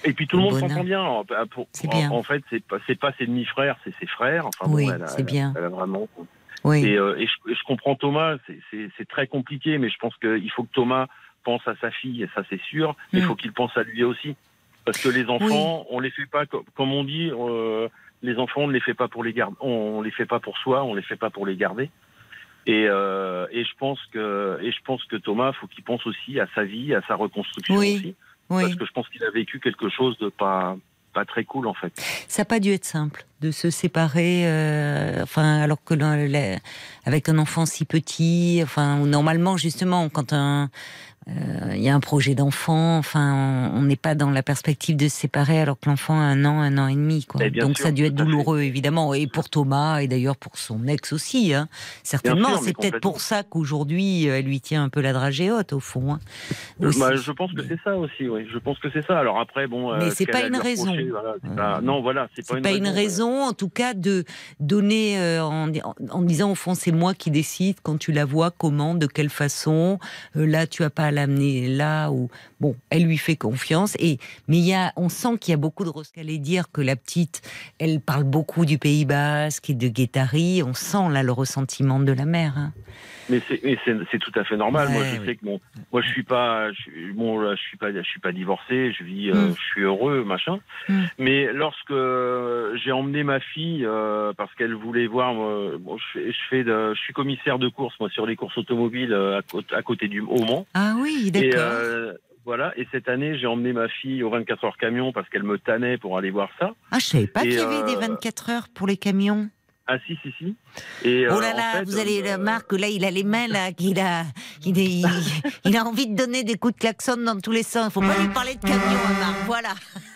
Et puis tout le monde s'entend bien. En, pour- C'est en- bien. En, fait, c'est pas, pas ses demi-frères, c'est ses frères. Enfin, Oui, bon, c'est bien. Elle a vraiment. Oui. Et, euh, et je, et je comprends Thomas. c'est- très compliqué, mais je pense qu'il faut que Thomas pense à sa fille, et ça c'est sûr. Mais il Mm. faut qu'il pense à lui aussi, parce que les enfants, on les fait pas co- comme on dit. euh, les enfants, on ne les fait pas pour les garder. On les fait pas pour soi. On les fait pas pour les garder. Et, euh, et je pense que et je pense que Thomas, faut qu'il pense aussi à sa vie, à sa reconstruction Oui. aussi oui. parce que je pense qu'il a vécu quelque chose de pas pas très cool en fait. Ça n'a pas dû être simple de se séparer, euh, enfin, alors que avec un enfant si petit, enfin, normalement, justement, quand un, il y a un projet d'enfant, enfin, on n'est pas dans la perspective de se séparer alors que l'enfant a un an, un an et demi, quoi. Eh Donc sûr, ça a dû être fait. douloureux, évidemment, et pour Thomas, et d'ailleurs pour son ex aussi, hein. Certainement, c'est peut-être pour ça qu'aujourd'hui, euh, elle lui tient un peu la dragée haute, au fond. hein. Aussi. Bah, je pense que c'est ça aussi, oui. Je pense que c'est ça. Alors après, bon. Mais euh, c'est ce pas une raison. voilà, Euh, pas- Non, voilà, c'est pas, une raison, en tout cas, de donner euh, en, en- en disant au fond c'est moi qui décide quand tu la vois, comment, de quelle façon. Euh, là, tu as pas l'amener là ou bon, elle lui fait confiance. Et mais il y a, on sent qu'il y a beaucoup de qu'elle dire que la petite, elle parle beaucoup du Pays Basque et de Guétari. On sent là le ressentiment de la mère. hein. Mais c'est tout à fait normal. moi, je oui. sais que moi, je suis pas, je, bon, là, je suis pas, je suis pas divorcé. Je vis, euh, Mm. je suis heureux, machin. Mm. Mais lorsque euh, j'ai emmené ma fille euh, parce qu'elle voulait voir, moi, bon, je, fais, je fais, de, je suis commissaire de course, moi, sur les courses automobiles à, côté- à côté du au Mans. Ah oui, d'accord. Euh, voilà. Et cette année, j'ai emmené ma fille au 24 heures camion parce qu'elle me tannait pour aller voir ça. ah, je savais pas qu'il y avait des euh, 24 heures pour les camions. Ah si si si. Et, Oh euh, là en là, fait, vous allez, euh, la Marc, là, il a les mains, là, qu'il a, il, est- il, il a envie de donner des coups de klaxon dans tous les sens. Il faut pas lui parler de camion, hein, Marc, voilà.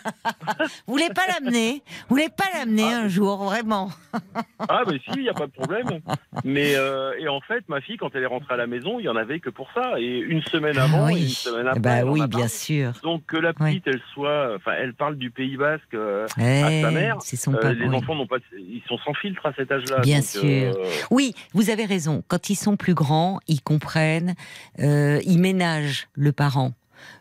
Vous voulez pas l'amener? Vous voulez pas l'amener un jour, vraiment? Ah, mais si, il n'y a pas de problème. Mais, euh, et en fait, ma fille, quand elle est rentrée à la maison, il y en avait que pour ça. Et une semaine avant Ah et oui. une semaine Eh après. en oui, bien sûr. Donc que la petite, elle soit, enfin, elle parle du Pays Basque euh, Eh, sa mère, c'est son euh, papa. les oui. enfants n'ont pas, ils sont sans filtre à cet âge-là. Bien donc, sûr. Euh, Oui, vous avez raison. Quand ils sont plus grands, ils comprennent, euh, ils ménagent le parent.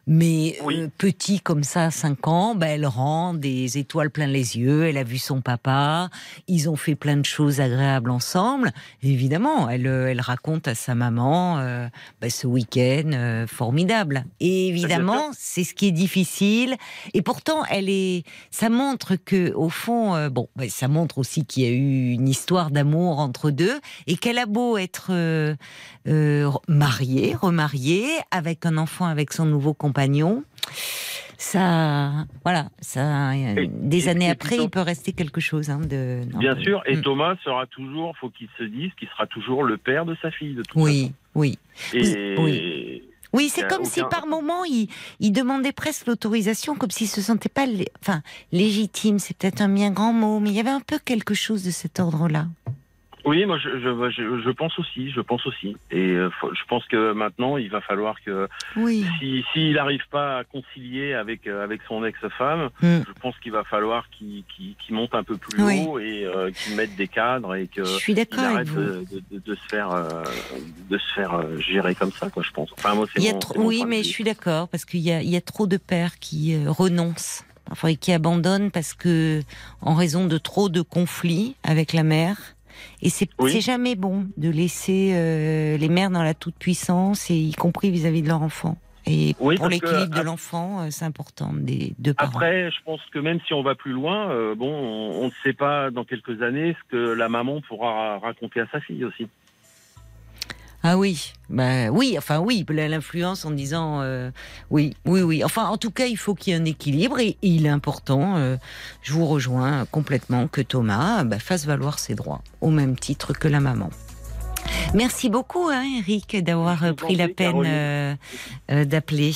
Mais Oui. euh, petit comme ça, 5 ans, ben, elle rend des étoiles plein les yeux. Elle a vu son papa. Ils ont fait plein de choses agréables ensemble. Évidemment, elle, euh, elle raconte à sa maman euh, ben, ce week-end euh, formidable. Et évidemment, c'est ce qui est difficile. Et pourtant, elle est. Ça montre que, au fond, euh, bon, ben, ça montre aussi qu'il y a eu une histoire d'amour entre deux et qu'elle a beau être mariée, remariée, avec un enfant, avec son nouveau compagnon. Ça, voilà, ça, euh, Et- des et- années et après, il peut rester quelque chose. Hein, de, non, Bien sûr. Et Mm. Thomas sera toujours, faut qu'il se dise, qu'il sera toujours le père de sa fille de toute Oui, oui. Et oui. Oui, c'est comme si par moment il, il demandait presque l'autorisation, comme s'il se sentait pas, enfin légitime, c'est peut-être un bien grand mot, mais il y avait un peu quelque chose de cet ordre-là. Oui, moi je, je, je, je pense aussi, je pense aussi. Et euh, je pense que maintenant il va falloir que Oui. si s'il n'arrive pas à concilier avec euh, avec son ex-femme, Mm. je pense qu'il va falloir qu'il qu'il qu'il monte un peu plus Oui. haut et euh, qu'il mette des cadres et que Je suis il arrête de, de, de- se faire euh, de se faire euh, gérer comme ça, quoi. Je pense. Enfin moi c'est Il y a mon- trop- oui, mais je suis d'accord parce qu'il y a, il y a trop de pères qui renoncent, enfin et qui abandonnent parce que en raison de trop de conflits avec la mère. Et c'est Oui. jamais bon de laisser euh, les mères dans la toute puissance, et y compris vis-à-vis de leur enfant. Et Oui, pour l'équilibre de l'enfant, euh, c'est important des deux parents. Après, je pense que même si on va plus loin, euh, bon, on on ne sait pas dans quelques années ce que la maman pourra raconter à sa fille aussi. Ah oui, bah oui, enfin oui, l'influence en disant euh, oui, oui, oui. Enfin, en tout cas, il faut qu'il y ait un équilibre et, il est important. euh, je vous rejoins complètement que Thomas bah, fasse valoir ses droits au même titre que la maman. Merci beaucoup, hein, Eric, d'avoir pris la peine euh, euh, d'appeler.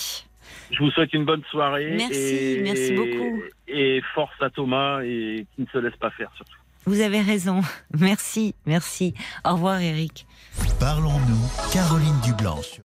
Je vous souhaite une bonne soirée. Merci, et, merci beaucoup. Et force à Thomas et qui ne se laisse pas faire surtout. Vous avez raison. Merci, merci. Au revoir, Eric. Parlons-nous, Caroline Dublanche.